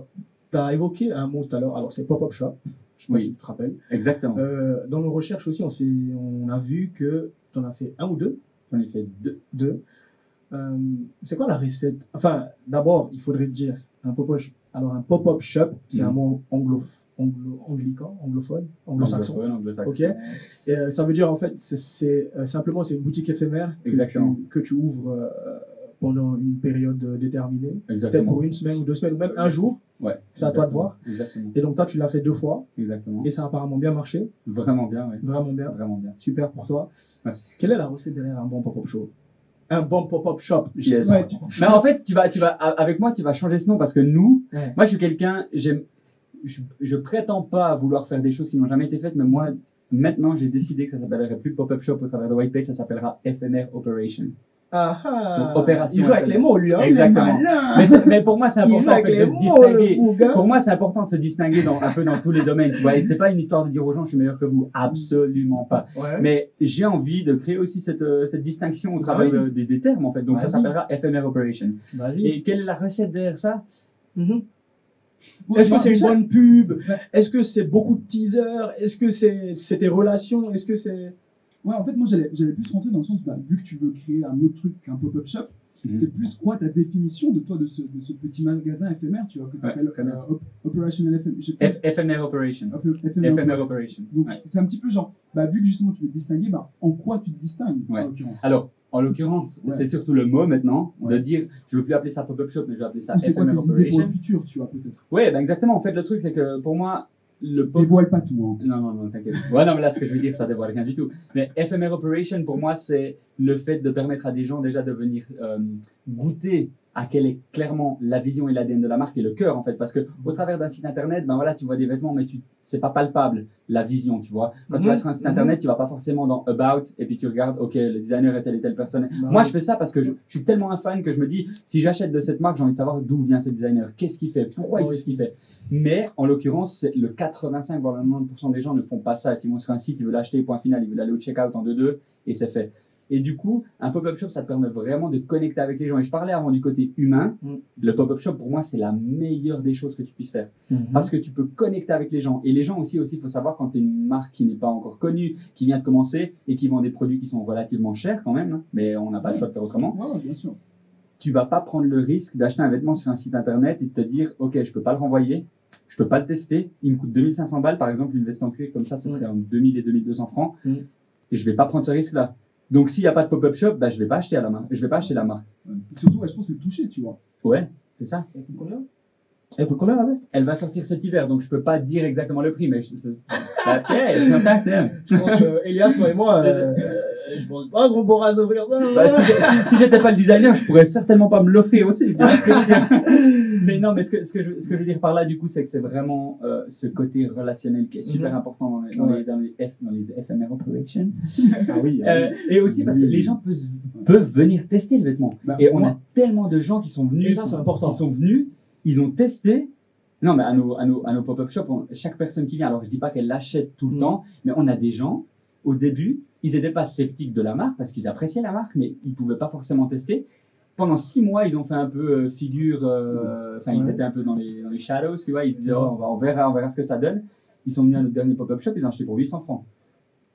tu as évoqué un mot tout à l'heure. Alors, c'est pop-up shop. Je sais pas Oui. si tu te rappelles. Exactement. Euh, dans nos recherches aussi, on, on a vu que tu en as fait un ou deux. J'en ai fait deux. deux. Euh, c'est quoi la recette? Enfin, d'abord, il faudrait dire un pop-up. Alors, un pop-up shop, c'est un mot anglo, anglo, anglican, anglophone, anglo-saxon. Anglophone, anglo-saxon. Ok. Et, euh, ça veut dire en fait, c'est- euh, simplement c'est une boutique éphémère que tu, que tu ouvres euh, pendant une période euh, déterminée, peut-être pour une semaine ou deux semaines ou même un jour. Ouais. C'est à toi de voir. Exactement. Et donc toi, tu l'as fait deux fois Exactement. et ça a apparemment bien marché, Vraiment bien, ouais. vraiment bien, Vraiment bien. super pour toi. Merci. Quelle est la recette derrière un bon pop-up shop? Un bon pop-up shop. Yes. Ouais, tu- Mais en fait, tu vas, tu vas, avec moi, tu vas changer ce nom parce que nous, Ouais. moi, je suis quelqu'un, j'aime, je, je prétends pas vouloir faire des choses qui n'ont jamais été faites, mais moi, maintenant, j'ai décidé que ça s'appellerait plus pop-up shop au travers de White Page, ça s'appellera FMR Operation. Ah ah. Donc, opération Il joue avec les mots, lui. Hein. Exactement. Mais, pour moi, c'est important en fait, de se distinguer. Pour moi, c'est important de se distinguer dans, un peu dans tous les domaines, tu vois. Et c'est pas une histoire de dire aux gens, je suis meilleur que vous. Absolument pas. Ouais. Mais j'ai envie de créer aussi cette, euh, cette distinction au travers oui. de- des, des termes, en fait. Donc, ça s'appellera FMR Operation. Vas-y. Et quelle est la recette derrière ça? Mhm. Bon, Est-ce que c'est une bonne pub? Est-ce que c'est beaucoup de teasers? Est-ce que c'est c'est tes relations? Est-ce que c'est Ouais, en fait, moi, j'allais j'allais plus rentrer dans le sens, bah, vu que tu veux créer un autre truc qu'un pop-up shop, Mhm. c'est plus quoi ta définition de toi, de ce, de ce petit magasin éphémère, tu vois, que tu appelles. Operational je sais pas, F- FMR Operation. FMR Operation. Donc, Ouais. c'est un petit peu genre, bah, vu que justement tu veux te distinguer, bah, en quoi tu te distingues, Ouais. en l'occurrence? Alors, en l'occurrence, Ouais. c'est surtout le mot maintenant Ouais. de dire, je veux plus appeler ça pop-up shop, mais je vais appeler ça Ou c'est quoi tes idées pour le futur, tu vois, peut-être? Ouais, ben exactement. En fait, le truc, c'est que pour moi, le pop Dévoile pas tout, hein. Non, non, non, t'inquiète. Ouais, non, mais là, ce que je veux dire, ça dévoile rien du tout. Mais FMR Operation, pour moi, c'est le fait de permettre à des gens déjà de venir euh, goûter à quelle est clairement la vision et l'ADN de la marque et le cœur, en fait. Parce que au travers d'un site internet, ben voilà, tu vois des vêtements, mais tu, c'est pas palpable, la vision, tu vois. Quand tu Mhm. vas sur un site Mhm. internet, tu vas pas forcément dans About et puis tu regardes, ok, le designer est telle et telle personne. Bah Moi, oui. je fais ça parce que je, je suis tellement un fan que je me dis, si j'achète de cette marque, j'ai envie de savoir d'où vient ce designer, qu'est-ce qu'il fait, pourquoi il fait ce qu'il fait? Mais en l'occurrence, c'est le 85 voire le 90% des gens ne font pas ça. S'ils vont sur un site, ils veulent acheter, point final, ils veulent aller au checkout en 2-2 et c'est fait. Et du coup, un pop-up shop, ça te permet vraiment de connecter avec les gens. Et je parlais avant du côté humain. Mm. Le pop-up shop, pour moi, c'est la meilleure des choses que tu puisses faire. Mhm. Parce que tu peux connecter avec les gens. Et les gens aussi, aussi, il faut savoir quand tu es une marque qui n'est pas encore connue, qui vient de commencer et qui vend des produits qui sont relativement chers quand même, hein, mais on n'a pas le choix de faire autrement Ouais, bien sûr. tu vas pas prendre le risque d'acheter un vêtement sur un site internet et de te dire ok je peux pas le renvoyer je peux pas le tester il me coûte 2500 balles par exemple une veste en cuir comme ça ça serait en 2000 et 2200 francs Mm. et je vais pas prendre ce risque là donc s'il y a pas de pop-up shop bah je vais pas acheter à la main je vais pas acheter la marque Ouais. Surtout, ouais, je pense le toucher, tu vois. ouais c'est ça Elle coûte combien? Elle coûte combien la veste? Elle va sortir cet hiver donc je peux pas dire exactement le prix mais je, pattern. Je pense, euh, Elias, toi et moi, euh, je pense pas qu'on pourra s'offrir ça. Bah, si si- si j'étais pas le designer, je pourrais certainement pas me l'offrir aussi. mais non, mais ce que, ce, que je, ce que je veux dire par là, du coup, c'est que c'est vraiment euh, ce côté relationnel qui est super Mhm. important dans les, dans, Ouais. les, dans, les F, dans les FMR operations. Ah oui. Euh, et aussi parce que Oui. les gens peuvent, peuvent venir tester le vêtement. Bah, Et on moi- a tellement de gens qui sont venus, Et ça, c'est important. qui sont venus, ils ont testé. Non, mais à nos, à nos, à nos pop-up shops, on- chaque personne qui vient, alors je dis pas qu'elle l'achète tout le Mhm. temps, mais on a des gens, au début, ils étaient pas sceptiques de la marque parce qu'ils appréciaient la marque, mais ils pouvaient pas forcément tester. Pendant six mois, ils ont fait un peu euh, figure, euh, enfin, ils étaient un peu dans les, dans les shadows, tu vois, ils se disaient, oh, on, va, on verra, on verra ce que ça donne. Ils sont venus à notre dernier pop-up shop, ils ont acheté pour 800 francs.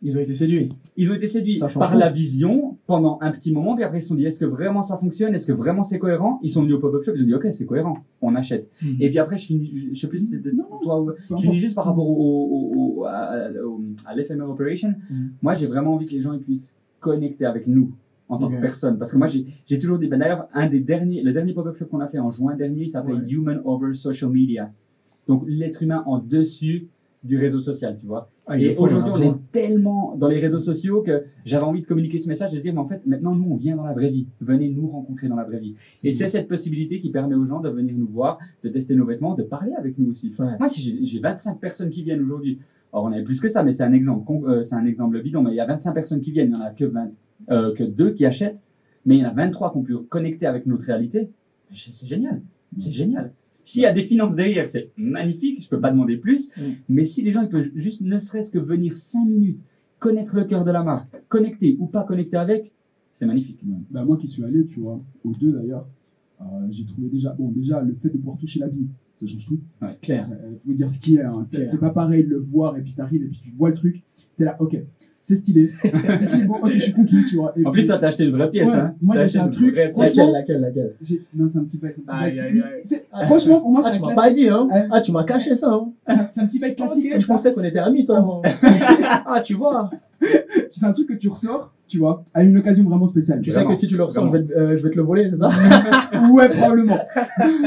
Ils ont été séduits. Ils ont été séduits par la vision pendant un petit moment, puis après ils se sont dit est-ce que vraiment ça fonctionne, est-ce que vraiment c'est cohérent? Ils sont venus au pop-up shop, ils ont dit ok c'est cohérent, on achète. Mhm. Et puis après je finis, je sais plus si c'était toi ou je finis juste par rapport au, au, au- à, à l'FMR Operation. Mhm. Moi j'ai vraiment envie que les gens ils puissent connecter avec nous en tant que personne, parce que moi j'ai toujours dit, ben d'ailleurs un des derniers, le dernier pop-up shop qu'on a fait en juin dernier, il Ouais. Human Over Social Media. Donc l'être humain en dessus du réseau social, tu vois. Ah, Et aujourd'hui, a on est tellement dans les réseaux sociaux que j'avais envie de communiquer ce message, de dire, mais en fait, maintenant, nous, on vient dans la vraie vie. Venez nous rencontrer dans la vraie vie. Et c'est cette possibilité qui permet aux gens de venir nous voir, de tester nos vêtements, de parler avec nous aussi. Ouais. Moi, si j'ai- j'ai 25 personnes qui viennent aujourd'hui, alors on avait plus que ça, mais c'est un exemple, euh, c'est un exemple bidon, mais il y a 25 personnes qui viennent, il n'y en a que 20, euh, que qui achètent, mais il y en a 23 qui ont pu connecter avec notre réalité. C'est génial. C'est génial. S'il y a des finances derrière, c'est magnifique, je peux pas demander plus. Mm. Mais si les gens ils peuvent juste ne serait-ce que venir 5 minutes, connaître le cœur de la marque, connecter ou pas connecter avec, c'est magnifique. Ouais. Bah, moi qui suis allé, tu vois, aux deux d'ailleurs, euh, j'ai trouvé déjà, bon, déjà, le fait de pouvoir toucher la vie, ça change tout. Clair. Il faut dire ce qui est. Hein. Clair. C'est pas pareil de le voir et puis t'arrives et puis tu vois le truc. T'es là, ok, c'est stylé. c'est stylé, bon, ok, je suis conquis, tu vois. Et En puis, plus, toi, t'as acheté une vraie pièce. Ouais, hein. moi, j'ai acheté un truc, vraie pièce. franchement- Laquelle, laquelle, laquelle non, c'est un petit bail. Aïe, aïe, aïe. C'est- Franchement, pour moi, Ah, c'est tu un m'as pas dit, hein. Ah, tu m'as caché ça, hein. C'est un- petit bail classique je pensais qu'on était amis, toi. ah, tu vois. C'est un truc que tu ressors, tu vois, à une occasion vraiment spéciale. Tu sais Vraiment. que si tu le ressens, je vais, te- euh, je vais te le voler, c'est ça ouais, probablement.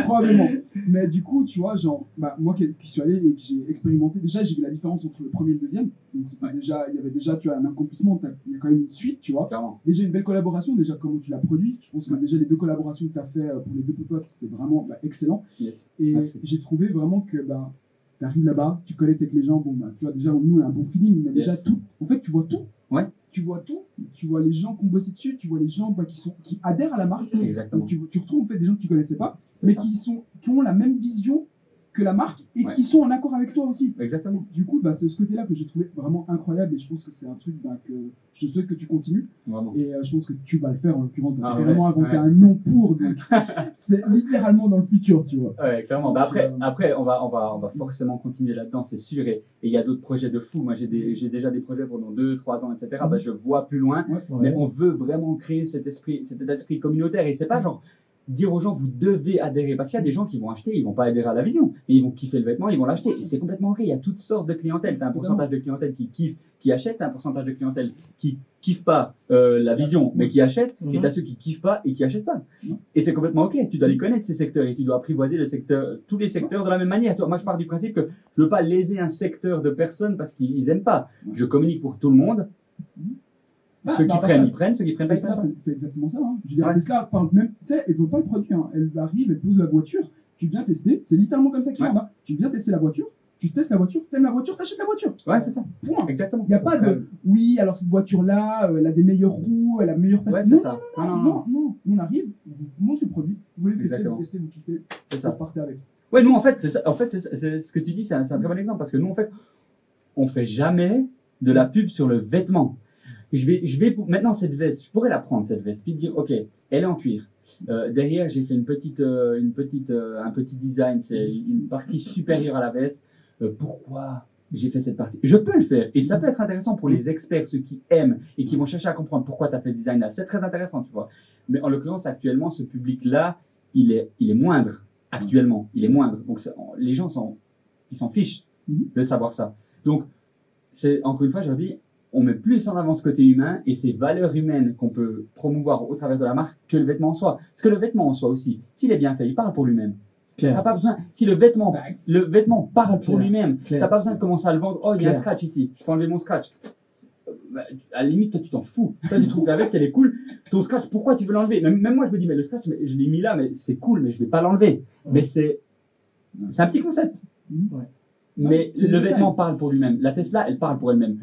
probablement. Mais du coup, tu vois, genre, bah, moi qui, qui suis allé et que j'ai expérimenté, déjà, j'ai vu la différence entre le premier et le deuxième. Donc, c'est pas déjà, il y avait déjà, tu as un accomplissement, il y a quand même une suite, tu vois. Clairement. Déjà, une belle collaboration, déjà, comment tu l'as produit. Je pense que déjà, les deux collaborations que tu as fait euh, pour les deux pop-ups, c'était vraiment bah, excellent. Yes. Et Merci. j'ai trouvé vraiment que, bah, tu arrives là-bas, tu connectes avec les gens, bon, bah, tu vois, déjà, nous, on a un bon feeling, mais déjà, tout, en fait, tu vois tout. Ouais. Tu vois tout. Tu vois les gens qui ont bossé dessus, tu vois les gens bah, qui, sont, qui adhèrent à la marque. Exactement. Donc, tu, tu retrouves en fait des gens que tu connaissais pas, mais ça. qui, sont, qui ont la même vision que la marque et Ouais. qui sont en accord avec toi aussi. Exactement. Du coup, bah, c'est ce côté-là que j'ai trouvé vraiment incroyable et je pense que c'est un truc bah, que je souhaite que tu continues Vraiment. et euh, je pense que tu vas le faire en l'occurrence. Ah ouais, vraiment inventé ouais. un nom pour, donc c'est littéralement dans le futur, tu vois. Ouais, clairement. Bah après, Euh, après, on va, on va, on va forcément continuer là-dedans, c'est sûr. Et il y a d'autres projets de fou. Moi, j'ai déjà des projets pendant deux, trois ans, etc. Bah, je vois plus loin. Mais on veut vraiment créer cet esprit, cet état d'esprit communautaire. Et c'est pas genre dire aux gens vous devez adhérer parce qu'il y a des gens qui vont acheter, ils vont pas adhérer à la vision, mais ils vont kiffer le vêtement, ils vont l'acheter. Et c'est complètement ok. Il y a toutes sortes de clientèle. T'as un pourcentage de clientèle qui kiffe, qui achète, t'as un pourcentage de clientèle qui kiffe pas euh, la vision, mais qui achète. Et Mhm. t'as ceux qui kiffent pas et qui achètent pas. Et c'est complètement ok. Tu dois les connaître ces secteurs et tu dois apprivoiser le secteur, tous les secteurs de la même manière. Moi, je pars du principe que je veux pas léser un secteur de personnes parce qu'ils aiment pas. Je communique pour tout le monde. Ah, ceux qui bah, bah, prennent, ça- ils prennent. Ceux qui prennent pas, ils Tesla prennent pas. fait, fait exactement ça. Hein. Je veux dire, Ouais. Tesla parle même, tu sais, elle veut pas le produit. Hein. Elle arrive, elle pose la voiture, tu viens tester. C'est littéralement comme ça qu'il Ouais. en a. Tu viens tester la voiture, tu testes la voiture, t'aimes la voiture, t'achètes la voiture. Ouais, c'est ça. Point. Exactement. Il n'y a pas de oui, alors cette voiture-là, euh, elle a des meilleures roues, elle a meilleure Ouais, non, c'est ça. Non, non, non, non. non, on arrive, on vous montre le produit, vous voulez le tester, vous testez, vous kiffez, C'est vous ça. partez avec. Ouais, nous, en fait, c'est ça. En fait, c'est ce que tu dis, c'est un, c'est un très bon exemple parce que nous, en fait, on fait jamais de la pub sur le vêtement. Je vais, je vais, maintenant, cette veste, je pourrais la prendre, cette veste, puis dire, OK, elle est en cuir. Euh, derrière, j'ai fait une petite, euh, une petite, euh, un petit design, c'est une partie supérieure à la veste. Euh, pourquoi j'ai fait cette partie? Je peux le faire. Et ça peut être intéressant pour les experts, ceux qui aiment et qui vont chercher à comprendre pourquoi tu as fait ce design-là. C'est très intéressant, tu vois. Mais en l'occurrence, actuellement, ce public-là, il est, il est moindre. Actuellement, il est moindre. Donc, les gens s'en, ils s'en fichent Mhm. de savoir ça. Donc, c'est, encore une fois, je leur dis, on met plus en avant ce côté humain et ces valeurs humaines qu'on peut promouvoir au travers de la marque que le vêtement en soi. Parce que le vêtement en soi aussi, s'il est bien fait, il parle pour lui-même. T'as pas besoin, si le vêtement, le vêtement parle pour lui-même, Clair. t'as pas besoin de commencer à le vendre. Oh, il y a un scratch ici. Je peux enlever mon scratch. bah, à la limite, toi, tu t'en fous. Toi, tu trouves que la veste, elle est cool. Ton scratch, pourquoi tu veux l'enlever? Même, même moi, je me dis, mais le scratch, mais je l'ai mis là, mais c'est cool, mais je vais pas l'enlever. Mais c'est, c'est un petit concept. Ouais. Mais C'est le vêtement parle pour lui-même. La Tesla, elle parle pour elle-même.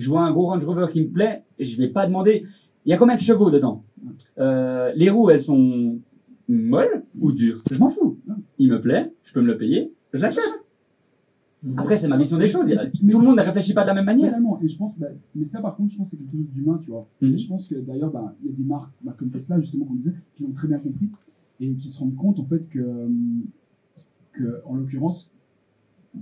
Je vois un gros Range Rover qui me plaît, je vais pas demander. Il y a combien de chevaux dedans? Euh, Les roues, elles sont molles ou dures? Je m'en fous. Il me plaît, je peux me le payer, je l'achète. Après, c'est ma vision des choses. Mais tout le monde ne réfléchit pas de la même manière. Vraiment, et je pense, bah, mais ça par contre, je pense que c'est quelque chose d'humain, tu vois. Mhm. Et je pense que d'ailleurs, bah, il y a des marques bah, comme Tesla, justement, comme on disait, qui l'ont très bien compris et qui se rendent compte en fait que, que en l'occurrence,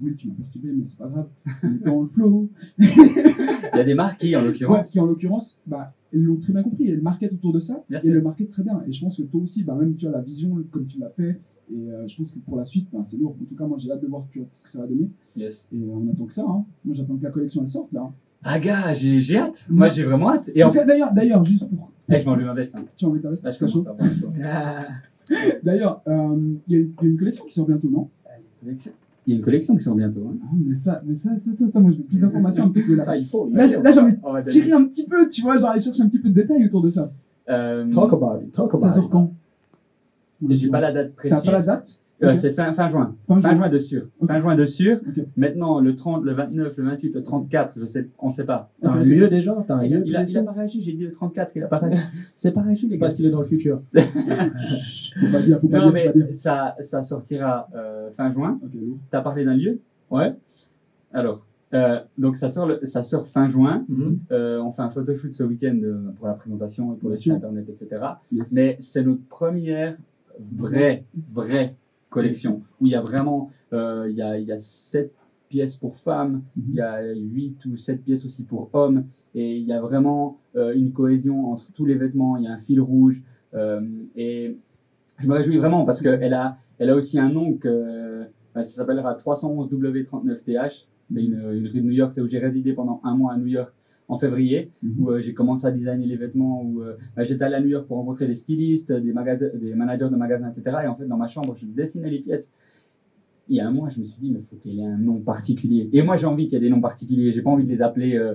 oui, tu m'as perturbé, mais c'est pas grave, on est dans le flow. Il y a des marques qui, en Ouais, l'occurrence, qui en l'occurrence, bah, elles l'ont très bien compris, elles marketent autour de ça, Bien et le marketent très bien. Et je pense que toi aussi, bah, même tu as la vision comme tu l'as fait, et euh, je pense que pour la suite, bah, c'est lourd. En tout cas, moi j'ai hâte de voir ce que ça va donner, yes. et on attend que ça. Hein. Moi j'attends que la collection elle sorte là. Ah, gars, j'ai j'ai hâte. Moi, j'ai vraiment hâte. Et en D'ailleurs, d'ailleurs, juste pour. Eh, je enlever ma veste. hein. Tu en mets ta veste, Là, je commence à. Ah. D'ailleurs, euh, il y, a une- il y a une collection qui sort bientôt, non? Il y a une collection qui sort bientôt. hein. ah, Mais ça, mais ça, ça, ça, ça, moi je veux plus d'informations un petit peu là. Ça, il faut. il Là, j'ai- là, j'ai envie de tirer un petit peu, tu vois, genre aller chercher un petit peu de détails autour de ça. Euh, Talk about it. Talk about Ça it. sort quand J'ai pas la date T'as précise. pas la date? Euh. C'est fin, fin juin. Fin Fin juin. juin de sûr. Fin juin de sûr. Maintenant, le 30, le 29, le 28, le 34, je sais, on sait pas. T'as un lieu déjà? T'as un Il a, lieu il a- il a précis pas réagi, j'ai dit le 34, il a pas réagi. C'est pas réagi, C'est parce qu'il est dans le futur. Faut pas dire, faut pas Non, dire, faut pas dire. mais ça, ça sortira euh, fin juin. T'as parlé d'un lieu? Ouais. Alors, euh, donc ça sort, le- ça sort fin juin. Mhm. Euh, on fait un photoshoot ce week-end pour la présentation et pour le site internet, etc. Yes. Mais c'est notre première vraie, vraie collection où il y a vraiment, euh, il y a, il y a sept pièces pour femmes, Mhm. il y a 8 ou 7 pièces aussi pour hommes, et il y a vraiment euh, une cohésion entre tous les vêtements, il y a un fil rouge, euh, et je me réjouis vraiment parce qu'elle a, elle a aussi un nom que bah, ça s'appellera 311W39TH, c'est une, une rue de New York, c'est où j'ai résidé pendant un mois à New York en février, Mhm. où euh, j'ai commencé à designer les vêtements, où euh, bah, j'étais allé à New York pour rencontrer des stylistes, des, magasins, des managers de magasins, etc. Et en fait, dans ma chambre, je dessinais les pièces. Il y a un mois, je me suis dit, mais il faut qu'il ait un nom particulier. Et moi, j'ai envie qu'il y ait des noms particuliers. J'ai pas envie de les appeler euh,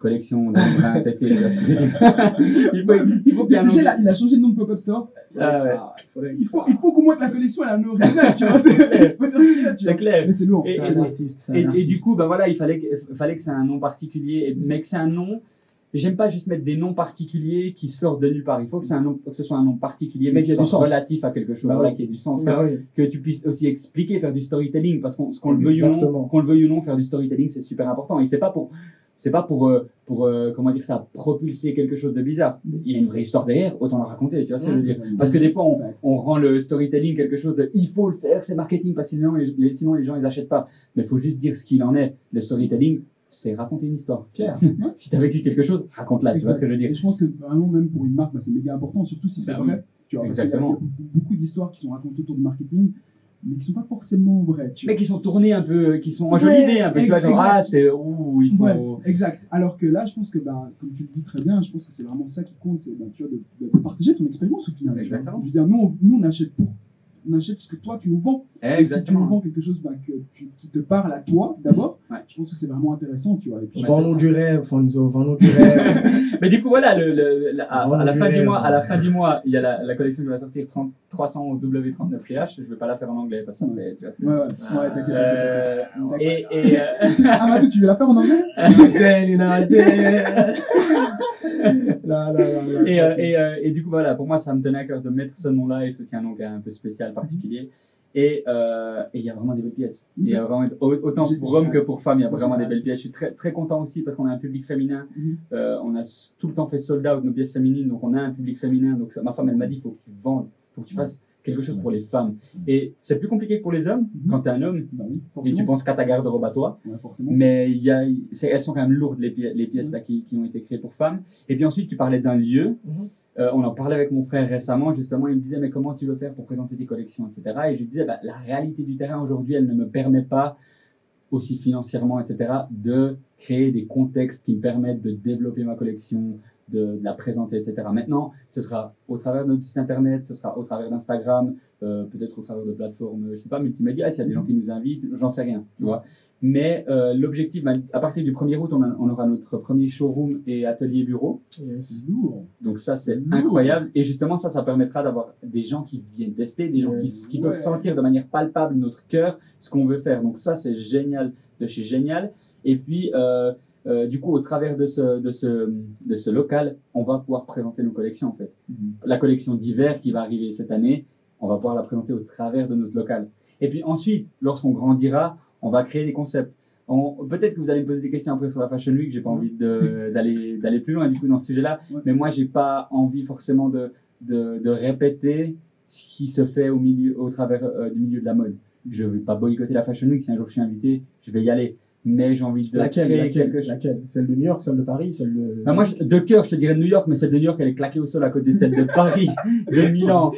collection 2020, TT. il faut, il faut qu'il y ait un nom. Déjà, là, il a changé de nom de pop-up store. Ah ouais. Ça, il faut, il faut qu'au moins que la collection elle a un nom original, tu vois. C'est clair. Mais c'est lourd. Et- un artiste. du coup, bah voilà, il fallait que, fallait que c'est un nom particulier, et- mais que c'est un nom. J'aime pas juste mettre des noms particuliers qui sortent de nulle part. Il faut que c'est un nom, que ce soit un nom particulier, mais, Mais qui soit relatif à quelque chose, Bah voilà, oui. qui ait du sens. Bah oui. que tu puisses aussi expliquer, faire du storytelling, parce qu'on, ce qu'on le veuille ou non, qu'on le veuille ou non, faire du storytelling, c'est super important. Et c'est pas pour, c'est pas pour, euh, pour euh, comment dire ça, propulser quelque chose de bizarre. Il y a une vraie histoire derrière, autant la raconter, tu vois ce que je veux dire. Parce que des fois, on, on rend le storytelling quelque chose de, il faut le faire, c'est marketing, parce que sinon les, sinon les gens ils achètent pas. Mais il faut juste dire ce qu'il en est. Le storytelling, c'est raconter une histoire. Clair. si t'as vécu quelque chose, raconte-la, tu vois ce que je veux dire. Et je pense que vraiment, même pour une marque, bah, c'est méga important, surtout si c'est Bah vrai. Tu vois, parce Exactement. il y a beaucoup d'histoires qui sont racontées autour du marketing, mais qui sont pas forcément vraies. Tu Mais vois. qui sont tournés un peu, qui sont enjolivés un peu, tu vois, genre, ah, c'est, ouh, il faut. Ouais, exact. Alors que là, je pense que, bah, comme tu le dis très bien, je pense que c'est vraiment ça qui compte, c'est bah, tu vois, de, de- partager ton expérience au final. Exactement. Je veux dire, nous, on, nous, on achète pour, on achète ce que toi tu nous vends. Et si tu nous vends quelque chose bah, que tu- qui te parle à toi d'abord, Ouais. je pense que c'est vraiment intéressant, tu vois. Ouais, c'est du rêve, Fonzo. Vends-nous du rêve. Mais du coup, voilà, le, le- à, à la fin du mois, à la fin du mois, il y a la, la collection qui va sortir 30, 311W39TH. Je vais pas la faire en anglais parce que fait, tu vois ouais, ouais, ouais, t'inquiète. Euh, et, et, euh, Amadou, tu veux la faire en anglais? C'est- Là, là, là, là. et, euh, et, euh, et du coup, voilà, pour moi, ça me tenait à cœur de mettre ce nom-là et c'est aussi un nom qui est un peu spécial, particulier. Et euh, et il y a vraiment des belles pièces. Il y a vraiment, au- autant pour hommes que pour femmes, il y a vraiment des belles pièces. Je suis très, très content aussi parce qu'on a un public féminin. Mhm. Euh, on a tout le temps fait sold out nos pièces féminines, donc on a un public féminin. Donc ça, ma femme, elle m'a dit, il faut que tu vendes, il faut que tu fasses quelque chose pour les femmes. Et c'est plus compliqué que pour les hommes. Mhm. Quand tu es un homme, Bah oui, et tu penses qu'à ta garde-robe à toi, Ouais, mais il y a, elles sont quand même lourdes les, pi- les pièces là qui, qui ont été créées pour femmes. Et puis ensuite, tu parlais d'un lieu. Mhm. Euh, on en parlait avec mon frère récemment, justement, il me disait, mais comment tu veux faire pour présenter tes collections, etc. Et je lui disais, bah, la réalité du terrain aujourd'hui, elle ne me permet pas, aussi financièrement, etc., de créer des contextes qui me permettent de développer ma collection, de, de la présenter, etc. Maintenant, ce sera au travers de notre site internet, ce sera au travers d'Instagram, euh, peut-être au travers de plateformes, je sais pas, multimédia, s'il y a des gens qui nous invitent, j'en sais rien, tu vois. Mais euh, l'objectif, ben, à partir du 1er août, on, a- on aura notre premier showroom et atelier bureau. Yes. Lourd. Donc ça, c'est Lourd. incroyable. Et justement, ça, ça permettra d'avoir des gens qui viennent tester, des gens qui, qui Ouais. peuvent sentir de manière palpable notre cœur ce qu'on veut faire. Donc ça, c'est génial de chez Génial. Et puis, euh, euh, du coup, au travers de ce, de, ce, de ce local, on va pouvoir présenter nos collections, en fait. Mhm. La collection d'hiver qui va arriver cette année, on va pouvoir la présenter au travers de notre local. Et puis ensuite, lorsqu'on grandira, on va créer des concepts. On- Peut-être que vous allez me poser des questions après sur la Fashion Week, j'ai pas envie de- d'aller d'aller plus loin du coup dans ce sujet-là, Ouais. mais moi j'ai pas envie forcément de, de, de répéter ce qui se fait au milieu, au travers euh, du milieu de la mode. Je vais pas boycotter la Fashion Week, si un jour je suis invité, je vais y aller, mais j'ai envie de Laquelle, créer laquelle, quelque chose. laquelle? Celle de New York, celle de Paris, celle de. Ben, moi, je- de cœur, je te dirais de New York, mais celle de New York, elle est claquée au sol à côté de celle de Paris, de Milan.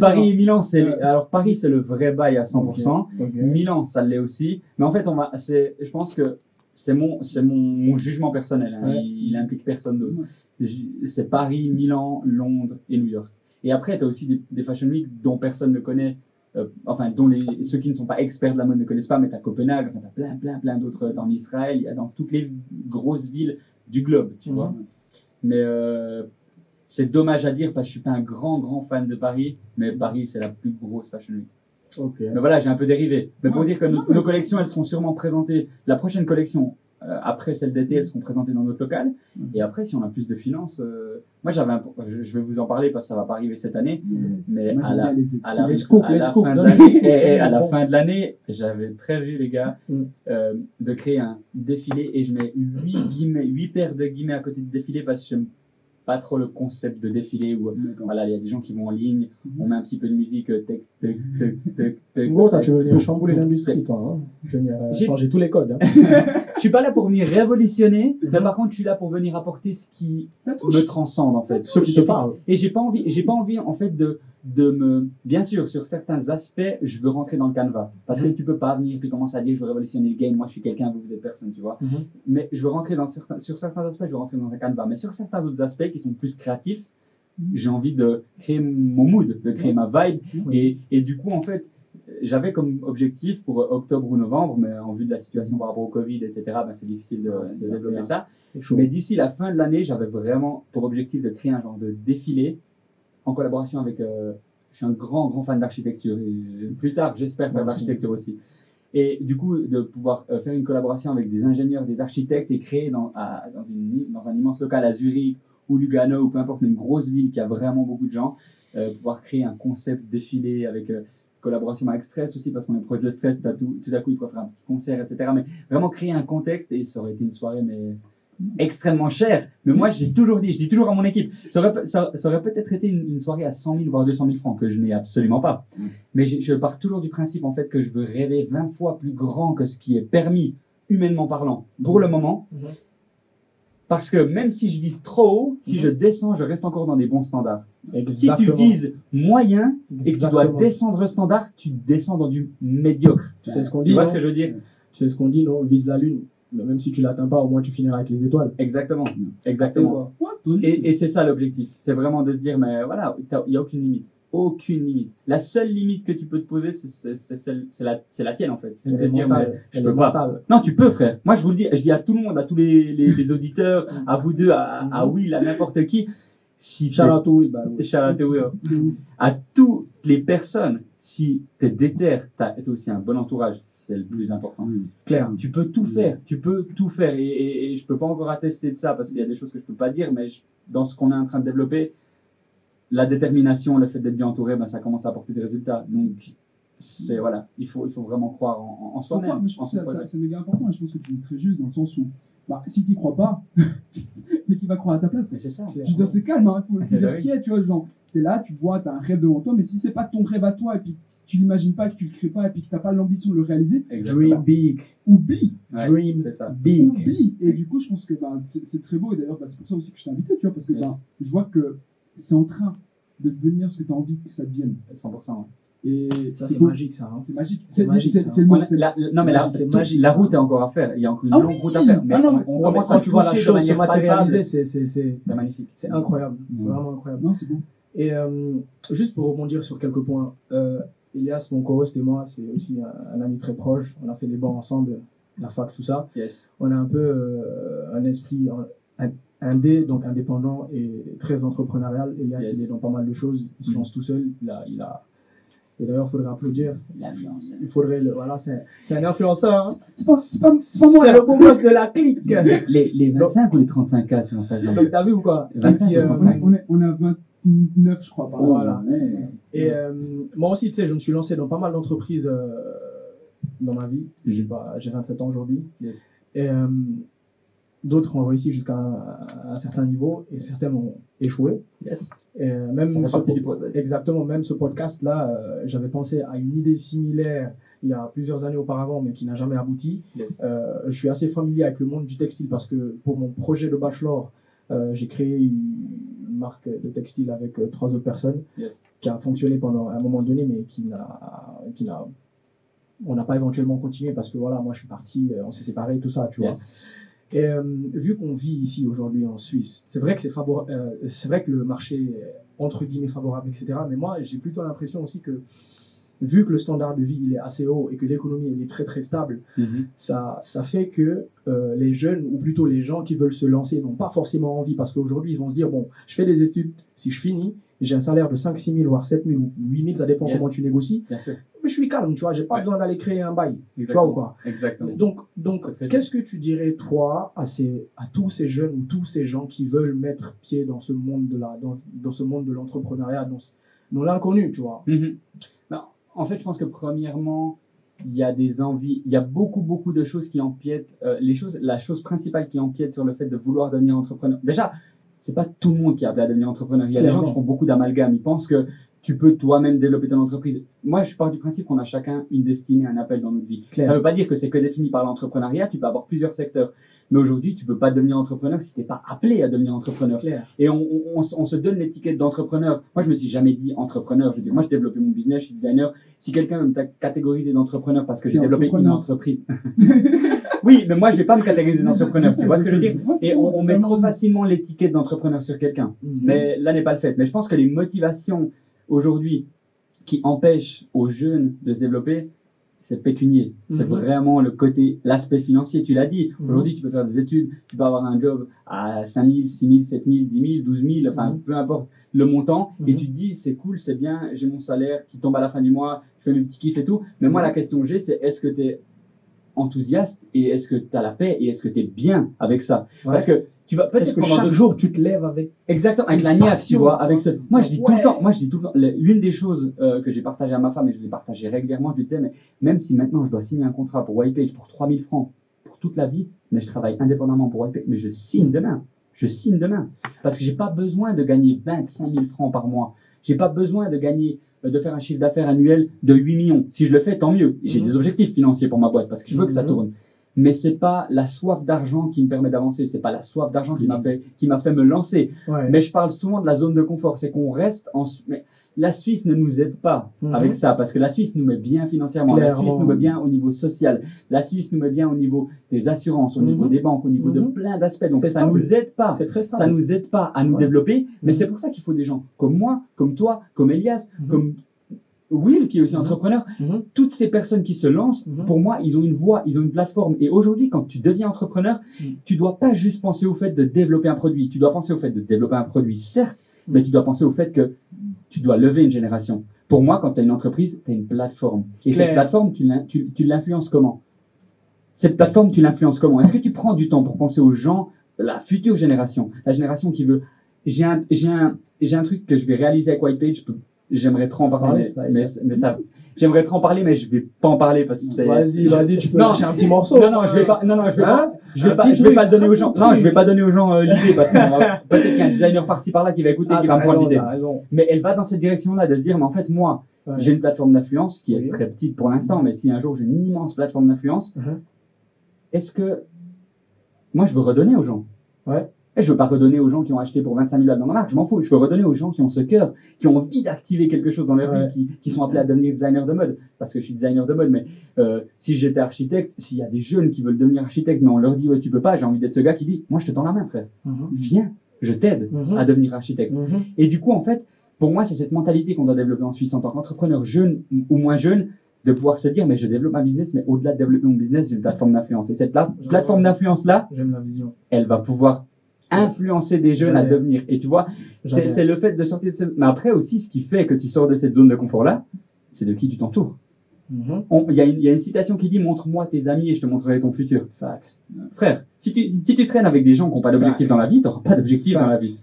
Paris et Milan, c'est Ouais. alors Paris, c'est le vrai bail à 100%. Ok. Milan, ça l'est aussi. Mais en fait, on va, c'est, je pense que c'est mon, c'est mon, mon jugement personnel. hein. Ouais. Il, il implique personne d'autre. Ouais. C'est Paris, Milan, Londres et New York. Et après, tu as aussi des, des fashion week dont personne ne connaît, euh, enfin, dont les, ceux qui ne sont pas experts de la mode ne connaissent pas, mais tu as Copenhague, enfin, tu as plein, plein, plein d'autres dans Israël, il y a dans toutes les grosses villes du globe, tu Mhm. vois. Mais euh, c'est dommage à dire parce que je suis pas un grand, grand fan de Paris, mais Paris, c'est la plus grosse fashion week. Ok. Mais voilà, j'ai un peu dérivé. Mais pour dire que nos, Non, collections, elles seront sûrement présentées. La prochaine collection, euh, après celle d'été, elles seront présentées dans notre local. Mhm. Et après, si on a plus de finances, euh, moi j'avais, un- je je vais vous en parler parce que ça va pas arriver cette année. Mais Moi, à la- À la, Les scoops, à les la scoops, fin de l'année, mais- et- et à la fin de l'année, j'avais prévu les gars Mm. euh, de créer un défilé et je mets huit guillemets, huit paires de guillemets à côté de défilé parce que j'aime pas trop le concept de défilé où voilà, il y a des gens qui vont en ligne, Mhm. on met un petit peu de musique, euh, tac, tac, tac, tac, tac, Gros, toi, tu veux venir chambouler l'industrie, toi. Hein tu veux venir euh, J'ai- changer tous les codes. Hein. Je suis pas là pour venir révolutionner, mais Mhm. par contre, je suis là pour venir apporter ce qui me transcende en fait. Ceux qui te parlent. Et j'ai pas envie, j'ai pas envie en fait de de me, bien sûr, sur certains aspects, je veux rentrer dans le canevas parce que Mhm. tu peux pas venir puis commencer à dire je veux révolutionner le game. Moi, je suis quelqu'un, vous vous êtes personne, tu vois. Mhm. Mais je veux rentrer dans certains, sur certains aspects, je veux rentrer dans un canevas. Mais sur certains autres aspects qui sont plus créatifs, j'ai envie de créer mon mood, de créer ma vibe. Et, et du coup, en fait, j'avais comme objectif pour octobre ou novembre, mais en vue de la situation par rapport au Covid, etc., ben, c'est difficile de, développer ça. Mais d'ici la fin de l'année, j'avais vraiment pour objectif de créer un genre de défilé en collaboration avec. euh, je suis un grand, grand fan d'architecture. Plus tard, j'espère faire de l'architecture aussi. Et du coup, de pouvoir euh, faire une collaboration avec des ingénieurs, des architectes et créer dans, à- dans, une, dans un immense local à Zurich ou Lugano ou peu importe, mais une grosse ville qui a vraiment beaucoup de gens, euh, pouvoir créer un concept défilé avec euh, collaboration avec Stress aussi, parce qu'on est proche de Stress, tout, tout à coup il faut faire un petit concert, etc. Mais vraiment créer un contexte et ça aurait été une soirée, mais extrêmement chère. Mais moi, j'ai toujours dit, je dis toujours à mon équipe, ça aurait, ça, ça aurait peut-être été une, une soirée à 100 000, voire 200 000 francs, que je n'ai absolument pas. Mm. Mais je pars toujours du principe, en fait, que je veux rêver 20 fois plus grand que ce qui est permis, humainement parlant, pour le moment. Mhm. Parce que même si je vise trop haut, si Mhm. je descends, je reste encore dans des bons standards. Si tu vises moyen et que tu dois descendre le standard, tu descends dans du médiocre. Tu sais ce qu'on Tu dit, vois non ce que je veux dire? Tu sais ce qu'on dit, non? Vise la lune. Mais même si tu l'atteins pas, au moins tu finiras avec les étoiles. Exactement. Exactement. Et, et c'est ça l'objectif. C'est vraiment de se dire, mais voilà, il n'y a aucune limite. Aucune limite. La seule limite que tu peux te poser, c'est- la, la tienne en fait. C'est de dire, mais je peux pas. Non, tu peux, frère. Moi, je vous le dis, je dis à tout le monde, à tous les, les, les auditeurs, à vous deux, à, à Will, à n'importe qui, si Shout out to Will, bah, oui. Shout out to Will. à toutes les personnes, si tu es déter, tu as aussi un bon entourage, c'est le plus important. Clair. Tu peux tout faire, tu peux tout faire. Et, et, et je peux pas encore attester de ça parce qu'il y a des choses que je peux pas dire, mais je- dans ce qu'on est en train de développer, la détermination, le fait d'être bien entouré, ben, ça commence à apporter des résultats. Donc, c'est voilà, il faut, il faut vraiment croire en, soi-même. je en pense que c'est- méga important et je pense que tu es très juste dans le sens où bah, si tu crois pas, mais qui va croire à ta place c'est ça. Je veux dire, c'est calme, hein. faut, faut Eh dire bah ce qu'il y a, tu vois, genre, t'es là, tu vois, t'as un rêve devant toi, mais si c'est pas ton rêve à toi, et puis tu l'imagines pas, que tu le crées pas, et puis que t'as pas l'ambition de le réaliser, Exactement. Dream big. oublie, Ouais, Dream big. oublie. Et du coup, je pense que ben, c'est c'est très beau, et d'ailleurs, bah, c'est pour ça aussi que je t'ai invité, tu vois, parce que Yes. ben, je vois que c'est en train de devenir ce que t'as envie que ça devienne. 100%. ouais. Et Ça, c'est magique, ça. hein. C'est magique. C'est magique, c'est- le mot. la- non, mais la, magique, route est encore à faire. Il y a encore une Ah longue oui route à faire. Mais Ah non, on, commence quand à tu vois la chose se matérialiser, c'est- c'est c'est- C'est magnifique. c'est incroyable. C'est vraiment incroyable. Non, c'est beau. Et euh, juste pour rebondir sur quelques points, euh, Elias, mon co-host et moi, c'est aussi un, ami très proche. On a fait des bancs ensemble, la fac, tout ça. Yes. On a un peu euh, un esprit indé, donc indépendant et très entrepreneurial. Elias, il est dans pas mal de choses. Il se mm. lance tout seul. Il a, il a... Et d'ailleurs, il faudrait applaudir. L'influenceur. Il faudrait le. Voilà, c'est un influenceur. Hein. C'est pas, pas, pas moi. C'est le beau de la clique. Les, les 25 donc, ou les 35K sur Instagram? Donc, t'as vu ou quoi? 25 puis, ou euh, 35. On, est, on 20. 2009, je crois. Par oh, Et euh, moi aussi, tu sais, je me suis lancé dans pas mal d'entreprises euh, dans ma vie. J'ai bah, 27 ans aujourd'hui. Et euh, d'autres ont réussi jusqu'à un, certain niveau et certains ont échoué. Yes. Exactement, même ce podcast-là, j'avais pensé à une idée similaire il y a plusieurs années auparavant, mais qui n'a jamais abouti. Yes. je suis assez familier avec le monde du textile parce que pour mon projet de bachelor, j'ai créé une marque de textile avec euh, trois autres personnes Yes. qui a fonctionné pendant un moment donné, mais qui n'a, qui n'a, on n'a pas éventuellement continué parce que voilà, moi je suis parti, euh, on s'est séparés, tout ça, tu vois. Et euh, vu qu'on vit ici aujourd'hui en Suisse, c'est vrai que c'est euh, c'est vrai que le marché est entre guillemets favorable, etc. Mais moi, j'ai plutôt l'impression aussi que vu que le standard de vie il est assez haut et que l'économie elle est très très stable, Mhm. ça, ça fait que euh, les jeunes, ou plutôt les gens qui veulent se lancer, n'ont pas forcément envie parce qu'aujourd'hui, ils vont se dire, bon, je fais des études, si je finis, j'ai un salaire de 5 6 000, voire 7 000 ou 8 000, ça dépend Yes. comment tu négocies, Bien sûr. mais je suis calme, tu vois, j'ai pas Ouais. besoin d'aller créer un bail, tu vois Exactement. ou quoi. Exactement. Donc, donc qu'est-ce que tu dirais, toi, à, ces, à tous ces jeunes ou tous ces gens qui veulent mettre pied dans ce monde de la, dans, dans ce monde de l'entrepreneuriat, dans l'inconnu, tu vois? Mhm. Non, en fait, je pense que premièrement, il y a des envies, il y a beaucoup, beaucoup de choses qui empiètent. euh, les choses, la chose principale qui empiète sur le fait de vouloir devenir entrepreneur. Déjà, c'est pas tout le monde qui appelé à devenir entrepreneur. Il y a des gens qui font beaucoup d'amalgame. Ils pensent que tu peux toi-même développer ton entreprise. Moi, je pars du principe qu'on a chacun une destinée, un appel dans notre vie. Ça veut pas dire que c'est que défini par l'entrepreneuriat. Tu peux avoir plusieurs secteurs. Mais aujourd'hui, tu peux pas devenir entrepreneur si t'es pas appelé à devenir entrepreneur. Et on, on, on se- on se donne l'étiquette d'entrepreneur. Moi, je me suis jamais dit entrepreneur. Je veux dire, moi, j'ai développé mon business, je suis designer. Si quelqu'un me catégoriser d'entrepreneur parce que j'ai développé une entreprise. oui, mais moi, je vais pas me catégoriser d'entrepreneur. Tu vois ce que je veux dire? Et on, on met trop facilement l'étiquette d'entrepreneur sur quelqu'un. Mhm. Mais là n'est pas le fait. Mais je pense que les motivations aujourd'hui qui empêchent aux jeunes de se développer, c'est pécunier. C'est Mhm. vraiment le côté, l'aspect financier. Tu l'as dit. Mhm. Aujourd'hui, tu peux faire des études, tu peux avoir un job à 5 000, 6 000, 7 000, 10 000, 12 000, enfin, Mhm. peu importe le montant. Et Mhm. tu te dis, c'est cool, c'est bien, j'ai mon salaire qui tombe à la fin du mois, je fais mes petits kiffs et tout. Mais moi, Mhm. la question que j'ai, c'est est-ce que tu es enthousiaste et est-ce que tu as la paix et est-ce que tu es bien avec ça? Ouais. Parce que tu vas peut-être que chaque deux- jour, tu te lèves avec Exactement, avec la niaque, tu vois, avec ce. Moi, je dis tout le temps, moi, je dis tout le temps, l'une des choses euh, que j'ai partagé à ma femme et je l'ai partagé régulièrement, je lui disais, mais même si maintenant je dois signer un contrat pour Whitepage pour 3000 francs pour toute la vie, mais je travaille indépendamment pour Whitepage, mais je signe demain. Je signe demain. Parce que j'ai pas besoin de gagner 25 000 francs par mois. J'ai pas besoin de gagner, euh, de faire un chiffre d'affaires annuel de 8 millions. Si je le fais, tant mieux. J'ai Mhm. des objectifs financiers pour ma boîte parce que je veux que ça Mhm. tourne. Mais c'est pas la soif d'argent qui me permet d'avancer. C'est pas la soif d'argent qui m'a fait, qui m'a fait me lancer. Ouais. Mais je parle souvent de la zone de confort, c'est qu'on reste en. Mais la Suisse ne nous aide pas Mhm. avec ça, parce que la Suisse nous met bien financièrement, la. Suisse nous met bien au niveau social, la Suisse nous met bien au niveau des assurances, au Mhm. niveau des banques, au niveau de Mhm. plein d'aspects. Donc ça stable. nous aide pas. Très Ça nous aide pas à nous Ouais. développer, mais Mhm. c'est pour ça qu'il faut des gens comme moi, comme toi, comme Elias, Mhm. comme Will qui est aussi Mhm. entrepreneur. Mhm. Toutes ces personnes qui se lancent, Mhm. pour moi, ils ont une voix, ils ont une plateforme. Et aujourd'hui, quand tu deviens entrepreneur, Mhm. tu dois pas juste penser au fait de développer un produit. Tu dois penser au fait de développer un produit, certes, mais tu dois penser au fait que tu dois lever une génération. Pour moi, quand tu as une entreprise, tu as une plateforme. Et cette plateforme, tu l'in- tu tu l'influences comment? Cette plateforme, tu l'influences comment? Est-ce que tu prends du temps pour penser aux gens, la future génération, la génération qui veut J'ai un, j'ai un, j'ai un truc que je vais réaliser avec Whitepage. J'aimerais trop en parler, Ouais, mais, ça, mais, mais ça, j'aimerais trop en parler, mais je vais pas en parler parce que c'est. Vas-y, vas-y, tu peux non, lâcher un petit morceau. non, non, je vais pas, non, non, je vais pas, Hein je vais pas, je vais pas le donner aux gens. Non, je vais pas donner aux gens euh, l'idée parce que peut-être qu'il y a un designer par-ci par-là qui va écouter, Ah, qui va me prendre l'idée. Mais elle va dans cette direction-là de se dire, mais en fait, moi, Ouais. j'ai une plateforme d'influence qui est Oui. très petite pour l'instant, mais si un jour j'ai une immense plateforme d'influence, Mhm. est-ce que moi je veux redonner aux gens? Ouais. Et je veux pas redonner aux gens qui ont acheté pour 25 000 balles dans ma marque, je m'en fous. Je veux redonner aux gens qui ont ce cœur, qui ont envie d'activer quelque chose dans leur Ouais. vie, qui, qui sont appelés à devenir designer de mode. Parce que je suis designer de mode, mais euh, si j'étais architecte, s'il y a des jeunes qui veulent devenir architecte, mais on leur dit ouais tu peux pas, j'ai envie d'être ce gars qui dit moi je te tends la main frère, Mhm. viens, je t'aide Mhm. à devenir architecte. Mhm. Et du coup, en fait, pour moi, c'est cette mentalité qu'on doit développer en Suisse en tant qu'entrepreneur jeune ou moins jeune, de pouvoir se dire, mais je développe ma business, mais au-delà de développer mon business, j'ai une plateforme d'influence. Et cette pla- plateforme J'aime la vision. elle va pouvoir influencer des jeunes à devenir. Et tu vois, c'est le fait de sortir de ce... Mais après aussi, ce qui fait que tu sors de cette zone de confort-là, c'est de qui tu t'entoures. Mhm. Il y, a une- il y a une citation qui dit, montre-moi tes amis et je te montrerai ton futur. Facts. Frère, si tu, si tu traînes avec des gens qui n'ont pas d'objectif dans la vie, tu n'auras pas d'objectif dans la vie.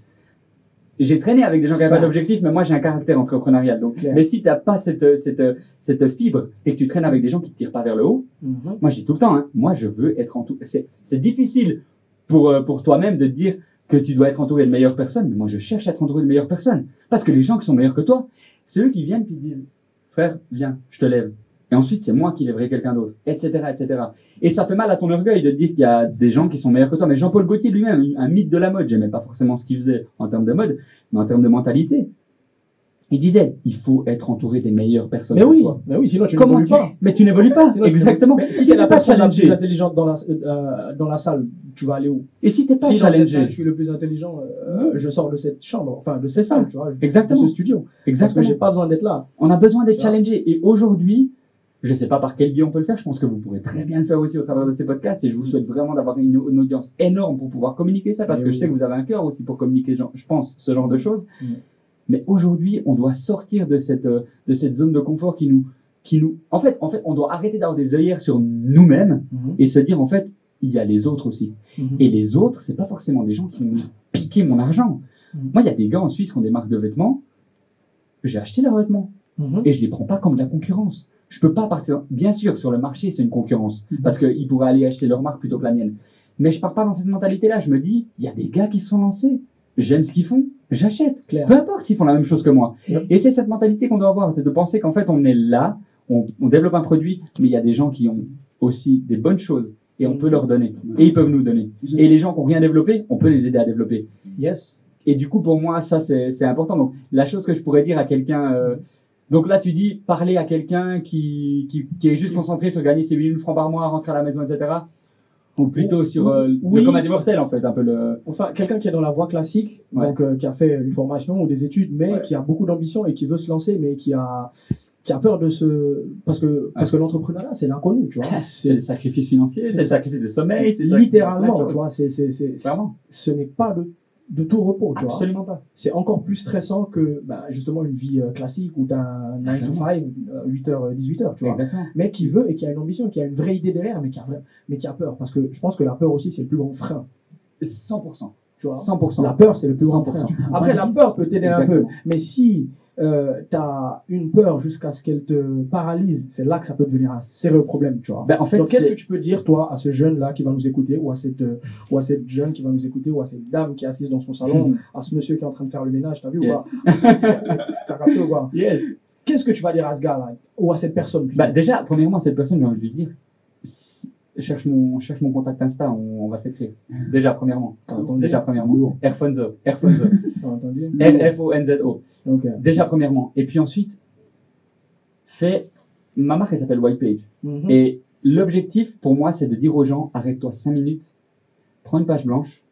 J'ai traîné avec des gens qui n'avaient pas d'objectif, mais moi j'ai un caractère entrepreneurial. Donc, mais si tu n'as pas cette, cette, cette fibre et que tu traînes avec des gens qui ne te tirent pas vers le haut, Mhm. moi je dis tout le temps, hein, moi je veux être entouré. C'est c'est difficile pour, euh, pour toi-même de te dire que tu dois être entouré de meilleures personnes, mais moi je cherche à être entouré de meilleures personnes. Parce que les gens qui sont meilleurs que toi, c'est eux qui viennent qui disent Frère, viens, je te lève. Et ensuite, c'est moi qui lèverai quelqu'un d'autre, etc., etc. Et ça fait mal à ton orgueil de dire qu'il y a des gens qui sont meilleurs que toi. Mais Jean-Paul Gaultier lui-même, un mythe de la mode, j'aimais pas forcément ce qu'il faisait en termes de mode, mais en termes de mentalité. Il disait, il faut être entouré des meilleures personnes Mais oui, soi. mais oui, sinon tu n'évolues pas. Mais tu n'évolues pas, Sinon, exactement. Mais si Si t'es la personne la plus intelligente dans la, euh, dans la salle, tu vas aller où? Et si t'es pas Si salle, je suis le plus intelligent, euh, je sors de cette chambre, enfin de cette salle, tu vois, de exactement, ce studio. Parce que exactement. j'ai pas besoin d'être là. On a besoin d'être challengé. Et aujourd'hui, je sais pas par quel biais on peut le faire. Je pense que vous pourrez très bien le faire aussi au travers de ces podcasts. Et je vous souhaite vraiment d'avoir une, une audience énorme pour pouvoir communiquer ça, parce Et que oui. je sais que vous avez un cœur aussi pour communiquer, je pense, ce genre de choses. Mm. Mais aujourd'hui, on doit sortir de cette euh, de cette zone de confort qui nous qui nous. En fait, en fait, on doit arrêter d'avoir des œillères sur nous-mêmes et se dire en fait, il y a les autres aussi. Mhm. Et les autres, c'est pas forcément des gens qui vont piquer mon argent. Mhm. Moi, il y a des gars en Suisse qui ont des marques de vêtements. J'ai acheté leurs vêtements Mhm. et je les prends pas comme de la concurrence. Je peux pas partir. Bien sûr, sur le marché, c'est une concurrence Mhm. parce qu'ils pourraient aller acheter leur marque plutôt que la mienne. Mais je pars pas dans cette mentalité-là. Je me dis, il y a des gars qui se sont lancés. J'aime ce qu'ils font. J'achète. Peu importe s'ils font la même chose que moi. Yep. Et c'est cette mentalité qu'on doit avoir, c'est de penser qu'en fait, on est là, on, on développe un produit, mais il y a des gens qui ont aussi des bonnes choses et on peut leur donner. Et ils peuvent nous donner. Et les gens qui n'ont rien développé, on peut les aider à développer. Yes. Et du coup, pour moi, ça, c'est c'est important. Donc, la chose que je pourrais dire à quelqu'un... euh, donc là, tu dis, parler à quelqu'un qui, qui, qui est juste concentré sur gagner ses 8000 francs par mois, rentrer à la maison, etc. Ou plutôt sur euh, Oui. le commun des mortels, en fait, un peu le... Enfin, quelqu'un qui est dans la voie classique, Ouais. donc euh, qui a fait une formation ou des études, mais Ouais. qui a beaucoup d'ambition et qui veut se lancer, mais qui a qui a peur de se parce que parce que l'entrepreneuriat c'est l'inconnu, tu vois. C'est le sacrifice financier, c'est- le sacrifice de sommeil, littéralement, de tu vois. C'est c'est c'est ce n'est pas de de tout repos, tu vois. Absolument pas. C'est encore plus stressant que bah, justement une vie euh, classique où tu as un 9 to 5, 8h, 18h, tu vois. Exactement. Mais qui veut et qui a une ambition, qui a une vraie idée derrière, mais qui a, mais qui a peur. Parce que je pense que la peur aussi, c'est le plus grand frein. 100%. Tu vois. 100%. La peur, c'est le plus grand 100%. frein. Après, la peur peut t'aider un peu. Mais si euh, tu as une peur jusqu'à ce qu'elle te paralyse, c'est là que ça peut devenir un sérieux problème, tu vois. Ben, en fait, Donc, qu'est-ce que tu peux dire, toi, à ce jeune-là qui va nous écouter, ou à cette, euh, ou à cette jeune qui va nous écouter, ou à cette dame qui est assise dans son salon, Hmm. à ce monsieur qui est en train de faire le ménage, t'as vu Yes. ou T'as capté ou pas? Yes. Qu'est-ce que tu vas dire à ce gars-là, ou à cette personne Bah, déjà, premièrement, cette personne, j'ai envie de lui dire, cherche mon, cherche mon contact Insta, on, on va s'écrire. Déjà, premièrement. Déjà, premièrement. Airfonzo. Airfonzo. R-F-O-N-Z-O. Déjà, premièrement. Et puis ensuite, fais, ma marque, elle s'appelle White Page. Mhm. Et l'objectif, pour moi, c'est de dire aux gens, arrête-toi 5 minutes, prends une page blanche,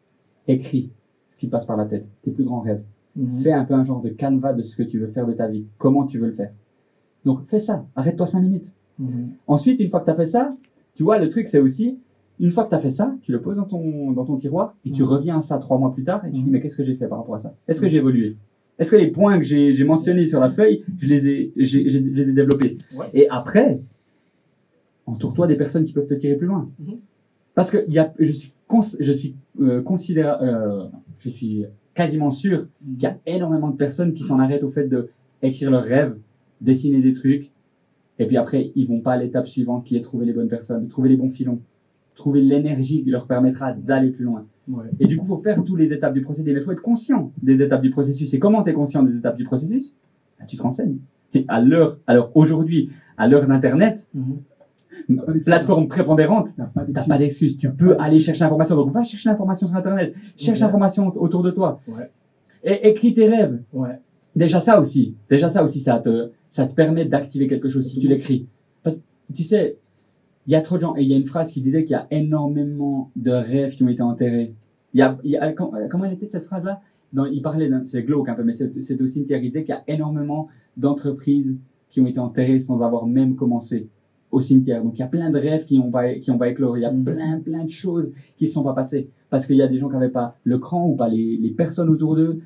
écris ce qui te passe par la tête, tes plus grands rêves. Mhm. Fais un peu un genre de canevas de ce que tu veux faire de ta vie, comment tu veux le faire. Donc, fais ça, arrête-toi 5 minutes. Mhm. Ensuite, une fois que tu as fait ça, tu vois, le truc, c'est aussi, une fois que tu as fait ça, tu le poses dans ton, dans ton tiroir et tu Mhm. reviens à ça trois mois plus tard et tu dis, Mhm. mais qu'est-ce que j'ai fait par rapport à ça? Est-ce que j'ai évolué? Est-ce que les points que j'ai mentionnés sur la feuille, je les ai, je les ai développés? Ouais. Et après, entoure-toi des personnes qui peuvent te tirer plus loin. Mhm. Parce que y a, je suis, cons, je suis euh, considéra- euh, je suis quasiment sûr qu'il y a énormément de personnes qui s'en arrêtent au fait de écrire leurs rêves, dessiner des trucs, et puis après, ils vont pas à l'étape suivante qui est trouver les bonnes personnes, trouver les bons filons, trouver l'énergie qui leur permettra d'aller plus loin. Ouais. Et du coup, faut faire toutes les étapes du procédé, mais il faut être conscient des étapes du processus. Et comment tu es conscient des étapes du processus? Bah, Tu te renseignes. Et à l'heure, alors aujourd'hui, à l'heure d'Internet, pas d'excuse. plateforme prépondérante, T'as pas d'excuse. tu peux aller chercher l'information. Donc va chercher l'information sur internet, cherche Ouais. l'information autour de toi. Ouais. Et écris tes rêves. Déjà ça aussi, déjà ça aussi, ça te, ça te permet d'activer quelque chose si tu l'écris. Parce que tu sais, il y a trop de gens, et il y a une phrase qui disait qu'il y a énormément de rêves qui ont été enterrés. Il y a, il y a- com- comment elle était cette phrase-là? Il parlait, c'est glauque un peu, mais c'est c'est au cimetière. Il disait qu'il y a énormément d'entreprises qui ont été enterrées sans avoir même commencé au cimetière. Donc il y a plein de rêves qui ont pas, qui ont pas éclore. Il y a Mhm. plein, plein de choses qui ne sont pas passées. Parce qu'il y a des gens qui n'avaient pas le cran ou pas les, les personnes autour d'eux.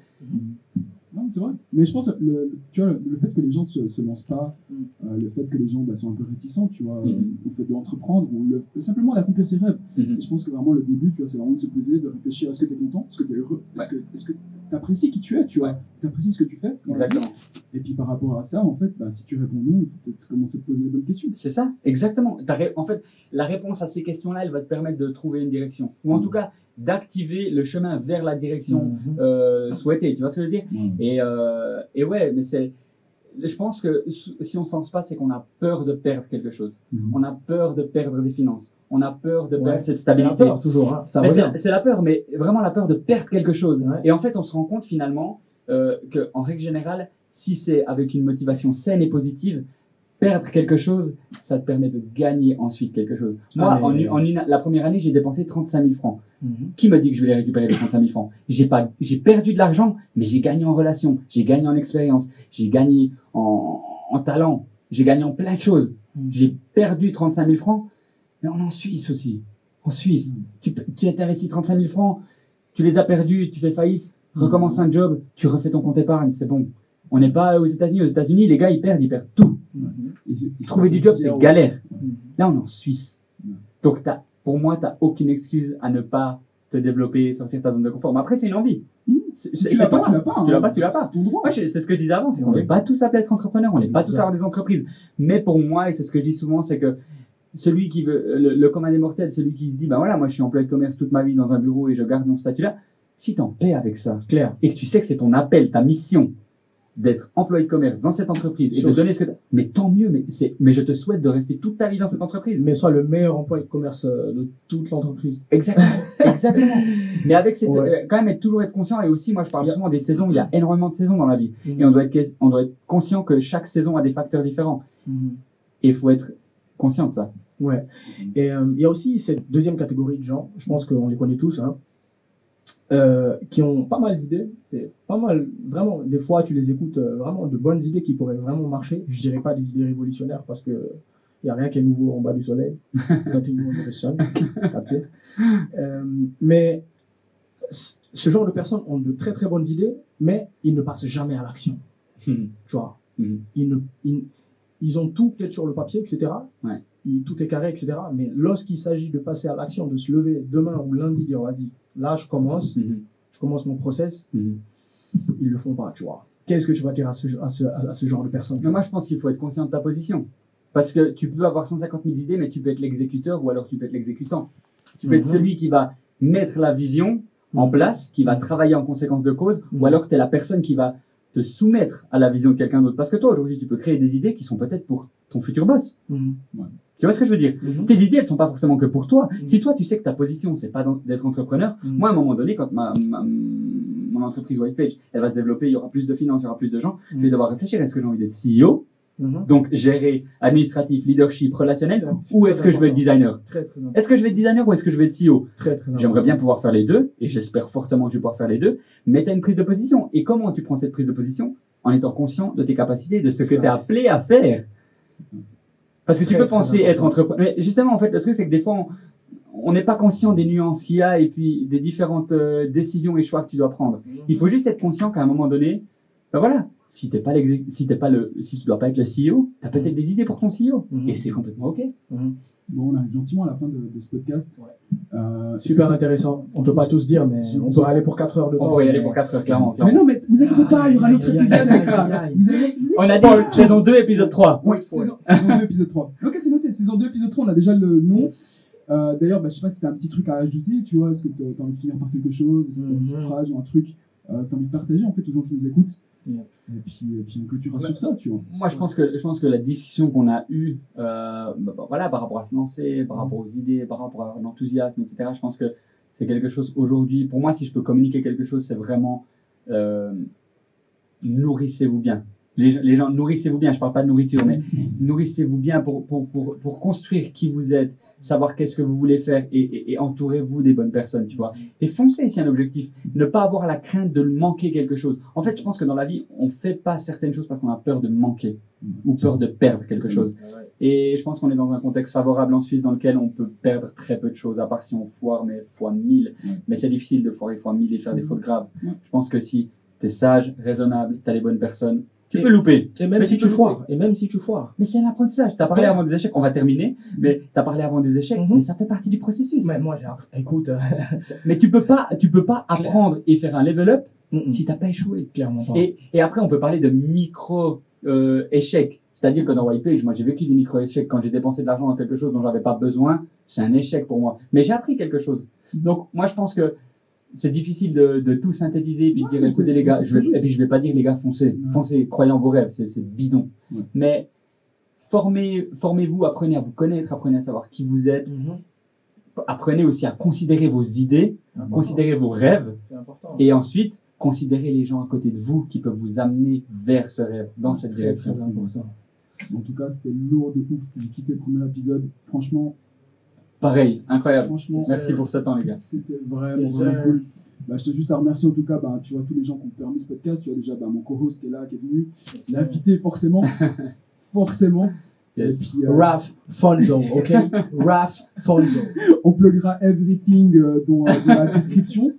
Non, c'est vrai. Mais je pense que le, tu vois, le fait que les gens se, se lancent pas, Mm. euh, le fait que les gens bah, sont un peu réticents, tu vois, Mhm. euh, au fait d'entreprendre, ou le, simplement d'accomplir ses rêves. Mhm. Et je pense que vraiment le début, tu vois, c'est vraiment de se poser, de réfléchir est-ce que tu es content, est-ce que tu es heureux, est-ce que est-ce que tu apprécies qui tu es, tu vois, tu apprécies ce que tu fais. Exactement. Et puis par rapport à ça, en fait, bah, si tu réponds non, il faut peut-être commencer à te poser les bonnes questions. C'est ça, exactement. En fait, la réponse à ces questions-là, elle va te permettre de trouver une direction. Ou en tout cas, d'activer le chemin vers la direction Mhm. euh, souhaitée. Tu vois ce que je veux dire? Ouais. et, euh, et ouais, mais c'est. Je pense que si on ne se lance pas, c'est qu'on a peur de perdre quelque chose. Mhm. On a peur de perdre des finances. On a peur de perdre Ouais. cette C'est la stabilité. peur, toujours. Hein. C'est c'est la peur, mais vraiment la peur de perdre quelque chose. Ouais. Et en fait, on se rend compte finalement euh, que, en règle générale, si c'est avec une motivation saine et positive, perdre quelque chose, ça te permet de gagner ensuite quelque chose. Moi, Ah, mais- en, une- en une- la première année, j'ai dépensé 35 000 francs. Mhm. Qui me dit que je vais les récupérer les 35 000 francs? J'ai pas, j'ai perdu de l'argent, mais j'ai gagné en relation, j'ai gagné en expérience, j'ai gagné en, en talent, j'ai gagné en plein de choses. Mhm. J'ai perdu 35 000 francs, mais on est en Suisse aussi. En Suisse, Mhm. tu, tu as investi 35 000 francs, tu les as perdus, tu fais faillite, recommence un job, tu refais ton compte épargne, c'est bon. On n'est pas aux États-Unis. Aux États-Unis, les gars, ils perdent, ils perdent tout. Trouver du job, c'est galère. Mhm. Là, on est en Suisse. Donc, t'as- pour moi, tu n'as aucune excuse à ne pas te développer, sortir de ta zone de confort. Mais après, c'est une envie. Si c'est- tu l'as pas, tu l'as pas. Tu l'as hein. pas, tu l'as pas. C'est ce que je disais avant, c'est qu'on Ouais. n'est pas tous appelés à être entrepreneurs, on n'est pas tous à avoir des entreprises. Mais pour moi, et c'est ce que je dis souvent, c'est que celui qui veut, le, le commun des mortels, celui qui se dit, ben voilà, moi je suis employé de commerce toute ma vie dans un bureau et je garde mon statut là, si t'en paix avec ça, Clair. et que tu sais que c'est ton appel, ta mission, d'être employé de commerce dans cette entreprise et Sur- de donner ce que mais tant mieux, mais c'est, mais je te souhaite de rester toute ta vie dans cette entreprise. Mais soit le meilleur employé de commerce euh, de toute l'entreprise. Exactement, exactement. Mais avec cette, Ouais. euh, quand même être toujours être conscient et aussi, moi je parle souvent des saisons, il y a énormément de saisons dans la vie. Et on doit, être, on doit être conscient que chaque saison a des facteurs différents. Mhm. Et il faut être conscient de ça. Ouais. Et euh, il y a aussi cette deuxième catégorie de gens, je pense qu'on les connaît tous, hein, euh, qui ont pas mal d'idées. C'est pas mal, vraiment. Des fois, tu les écoutes, euh, vraiment de bonnes idées qui pourraient vraiment marcher. Je dirais pas des idées révolutionnaires parce que il y a rien qui est nouveau en bas du soleil. Euh, mais ce genre de personnes ont de très très bonnes idées, mais ils ne passent jamais à l'action. Tu vois? Mhm. ils, ne, ils, ils ont tout peut-être sur le papier, etc. Ouais. Ils- tout est carré, etc. Mais lorsqu'il s'agit de passer à l'action, de se lever demain ou lundi, dire vas-y, là je commence, Mhm. je commence mon process, Mhm. ils le font pas, tu vois. Qu'est-ce que tu vas dire à ce, à ce, à ce genre de Mais moi, je pense qu'il faut être conscient de ta position. Parce que tu peux avoir 150 000 idées, mais tu peux être l'exécuteur ou alors tu peux être l'exécutant. Tu peux être Mhm. celui qui va mettre la vision en Mhm. place, qui va travailler en conséquence de cause, ou alors tu es la personne qui va te soumettre à la vision de quelqu'un d'autre. Parce que toi, aujourd'hui, tu peux créer des idées qui sont peut-être pour ton futur boss. Tu vois ce que je veux dire Mhm. Tes idées, elles sont pas forcément que pour toi. Mhm. Si toi, tu sais que ta position, c'est pas d'être entrepreneur, Mhm. moi, à un moment donné, quand ma, ma- mon entreprise Whitepage, elle va se développer, il y aura plus de finances, il y aura plus de gens, je vais devoir réfléchir, est-ce que j'ai envie d'être CEO donc gérer administratif, leadership, relationnel, ou est-ce que je vais être designer? Très, très, important. Est-ce que je vais être designer ou est-ce que je vais être CEO très, très J'aimerais bien pouvoir faire les deux, et j'espère fortement que je vais pouvoir faire les deux, mais tu as une prise de position. Et comment tu prends cette prise de position? En étant conscient de tes capacités, de ce que tu es appelé à faire. Parce que tu peux penser être entrepreneur. Mais justement, en fait, le truc, c'est que des fois, on- n'est pas conscient des nuances qu'il y a et puis des différentes euh, décisions et choix que tu dois prendre. Il faut juste être conscient qu'à un moment donné, ben voilà, si t'es pas l'exé- si t'es pas le, si tu dois pas être le CEO, t'as peut-être des idées pour ton CEO Mhm. et c'est complètement ok. Mhm. Bon, on arrive gentiment à la fin de, de ce podcast. Ouais. Euh, Super intéressant. On peut pas tous dire, mais on peut aller pour 4 heures de temps. On pourrait y aller pour 4 heures clairement. Mais non, mais vous inquiétez pas, il y aura l'autre épisode. On a dit saison 2 épisode 3. Oui, saison, saison 2, épisode 3. Ok, c'est noté. Saison 2, épisode 3, on a déjà le nom. Euh, D'ailleurs, bah, je sais pas si tu as un petit truc à ajouter, tu vois, est-ce que tu as envie de finir par quelque chose, est-ce que tu as une petite Mhm. phrase ou un truc euh, que tu as envie de partager en fait aux gens qui nous écoutent? Yeah. Et puis, et puis on clôturera sur ça, tu vois. Moi, je pense que je pense que la discussion qu'on a eue, euh, bah, bah, voilà, par rapport à se lancer, par rapport aux idées, par rapport à l'enthousiasme, etc. Je pense que c'est quelque chose aujourd'hui. Pour moi, si je peux communiquer quelque chose, c'est vraiment euh, nourrissez-vous bien. Les, gens- les gens, nourrissez-vous bien. Je parle pas de nourriture, mais nourrissez-vous bien pour, pour, pour, pour construire qui vous êtes, savoir qu'est-ce que vous voulez faire et, et, et entourez-vous des bonnes personnes, tu vois. Et foncez si un objectif. Ne pas avoir la crainte de manquer quelque chose. En fait, je pense que dans la vie, on fait pas certaines choses parce qu'on a peur de manquer ou peur de perdre quelque chose. Et je pense qu'on est dans un contexte favorable en Suisse dans lequel on peut perdre très peu de choses, à part si on foire, mais fois 1000. Ouais. Mais c'est difficile de foirer fois 1000 et faire des Mhm. fautes graves. Je pense que si tu es sage, raisonnable, tu as les bonnes personnes, tu Et- peux louper. Et même Mais si tu foires, et même si tu foires. Mais c'est un apprentissage. Tu as parlé Ouais. avant des échecs, on va terminer, mais tu as parlé avant des échecs, Mhm. mais ça fait partie du processus. Mais moi, j'ai appris. Écoute, euh, Mais tu peux pas, tu peux pas apprendre et faire un level up mm, si t'as pas échoué. clairement pas. Et, et après, on peut parler de micro euh, échecs. C'est-à-dire que dans Whitepage, moi, j'ai vécu des micro échecs quand j'ai dépensé de l'argent dans quelque chose dont j'avais pas besoin. C'est un échec pour moi. Mais j'ai appris quelque chose. Donc, moi, je pense que c'est difficile de, de tout synthétiser et puis de dire, écoutez les gars, je vais, et puis je vais pas dire les gars, foncez, Ouais. foncez, croyez en vos rêves, c'est, bidon. Ouais. Mais formez, formez-vous, apprenez à vous connaître, apprenez à savoir qui vous êtes, Mhm. apprenez aussi à considérer vos idées, C'est important. considérer vos rêves, et ensuite considérer les gens à côté de vous qui peuvent vous amener vers ce rêve, dans cette direction. En tout cas, c'était lourd de ouf. J'ai kiffé le premier épisode. Franchement, Pareil, incroyable. franchement, Merci pour ce temps, les gars. C'était vraiment, vraiment cool. Bah, je te juste à remercier en tout cas, bah, tu vois, tous les gens qui ont permis ce podcast. Tu vois déjà bah, mon co-host qui est là, qui est venu. L'invité, forcément. forcément. Yes. Et puis, euh, Raph Fonzo, ok? Raph Fonzo. on pluggera everything euh, dans, euh, dans la description.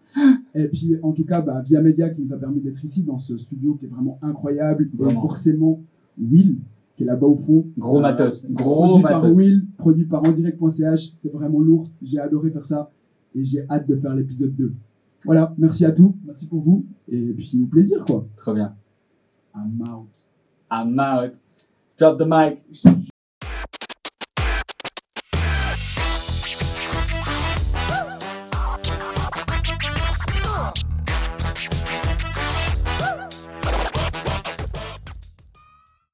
Et puis, en tout cas, bah, Via Media qui nous a permis d'être ici dans ce studio qui est vraiment incroyable. Et Vraiment. forcément, Will qui est là-bas au fond. Gros Euh, matos, gros produit par matos. Will, produit par endirect.ch. C'est vraiment lourd. J'ai adoré faire ça. Et j'ai hâte de faire l'épisode 2. Voilà, merci à tous. Merci pour vous. Et puis, au plaisir, quoi. Trop bien. I'm out. I'm out. Drop the mic.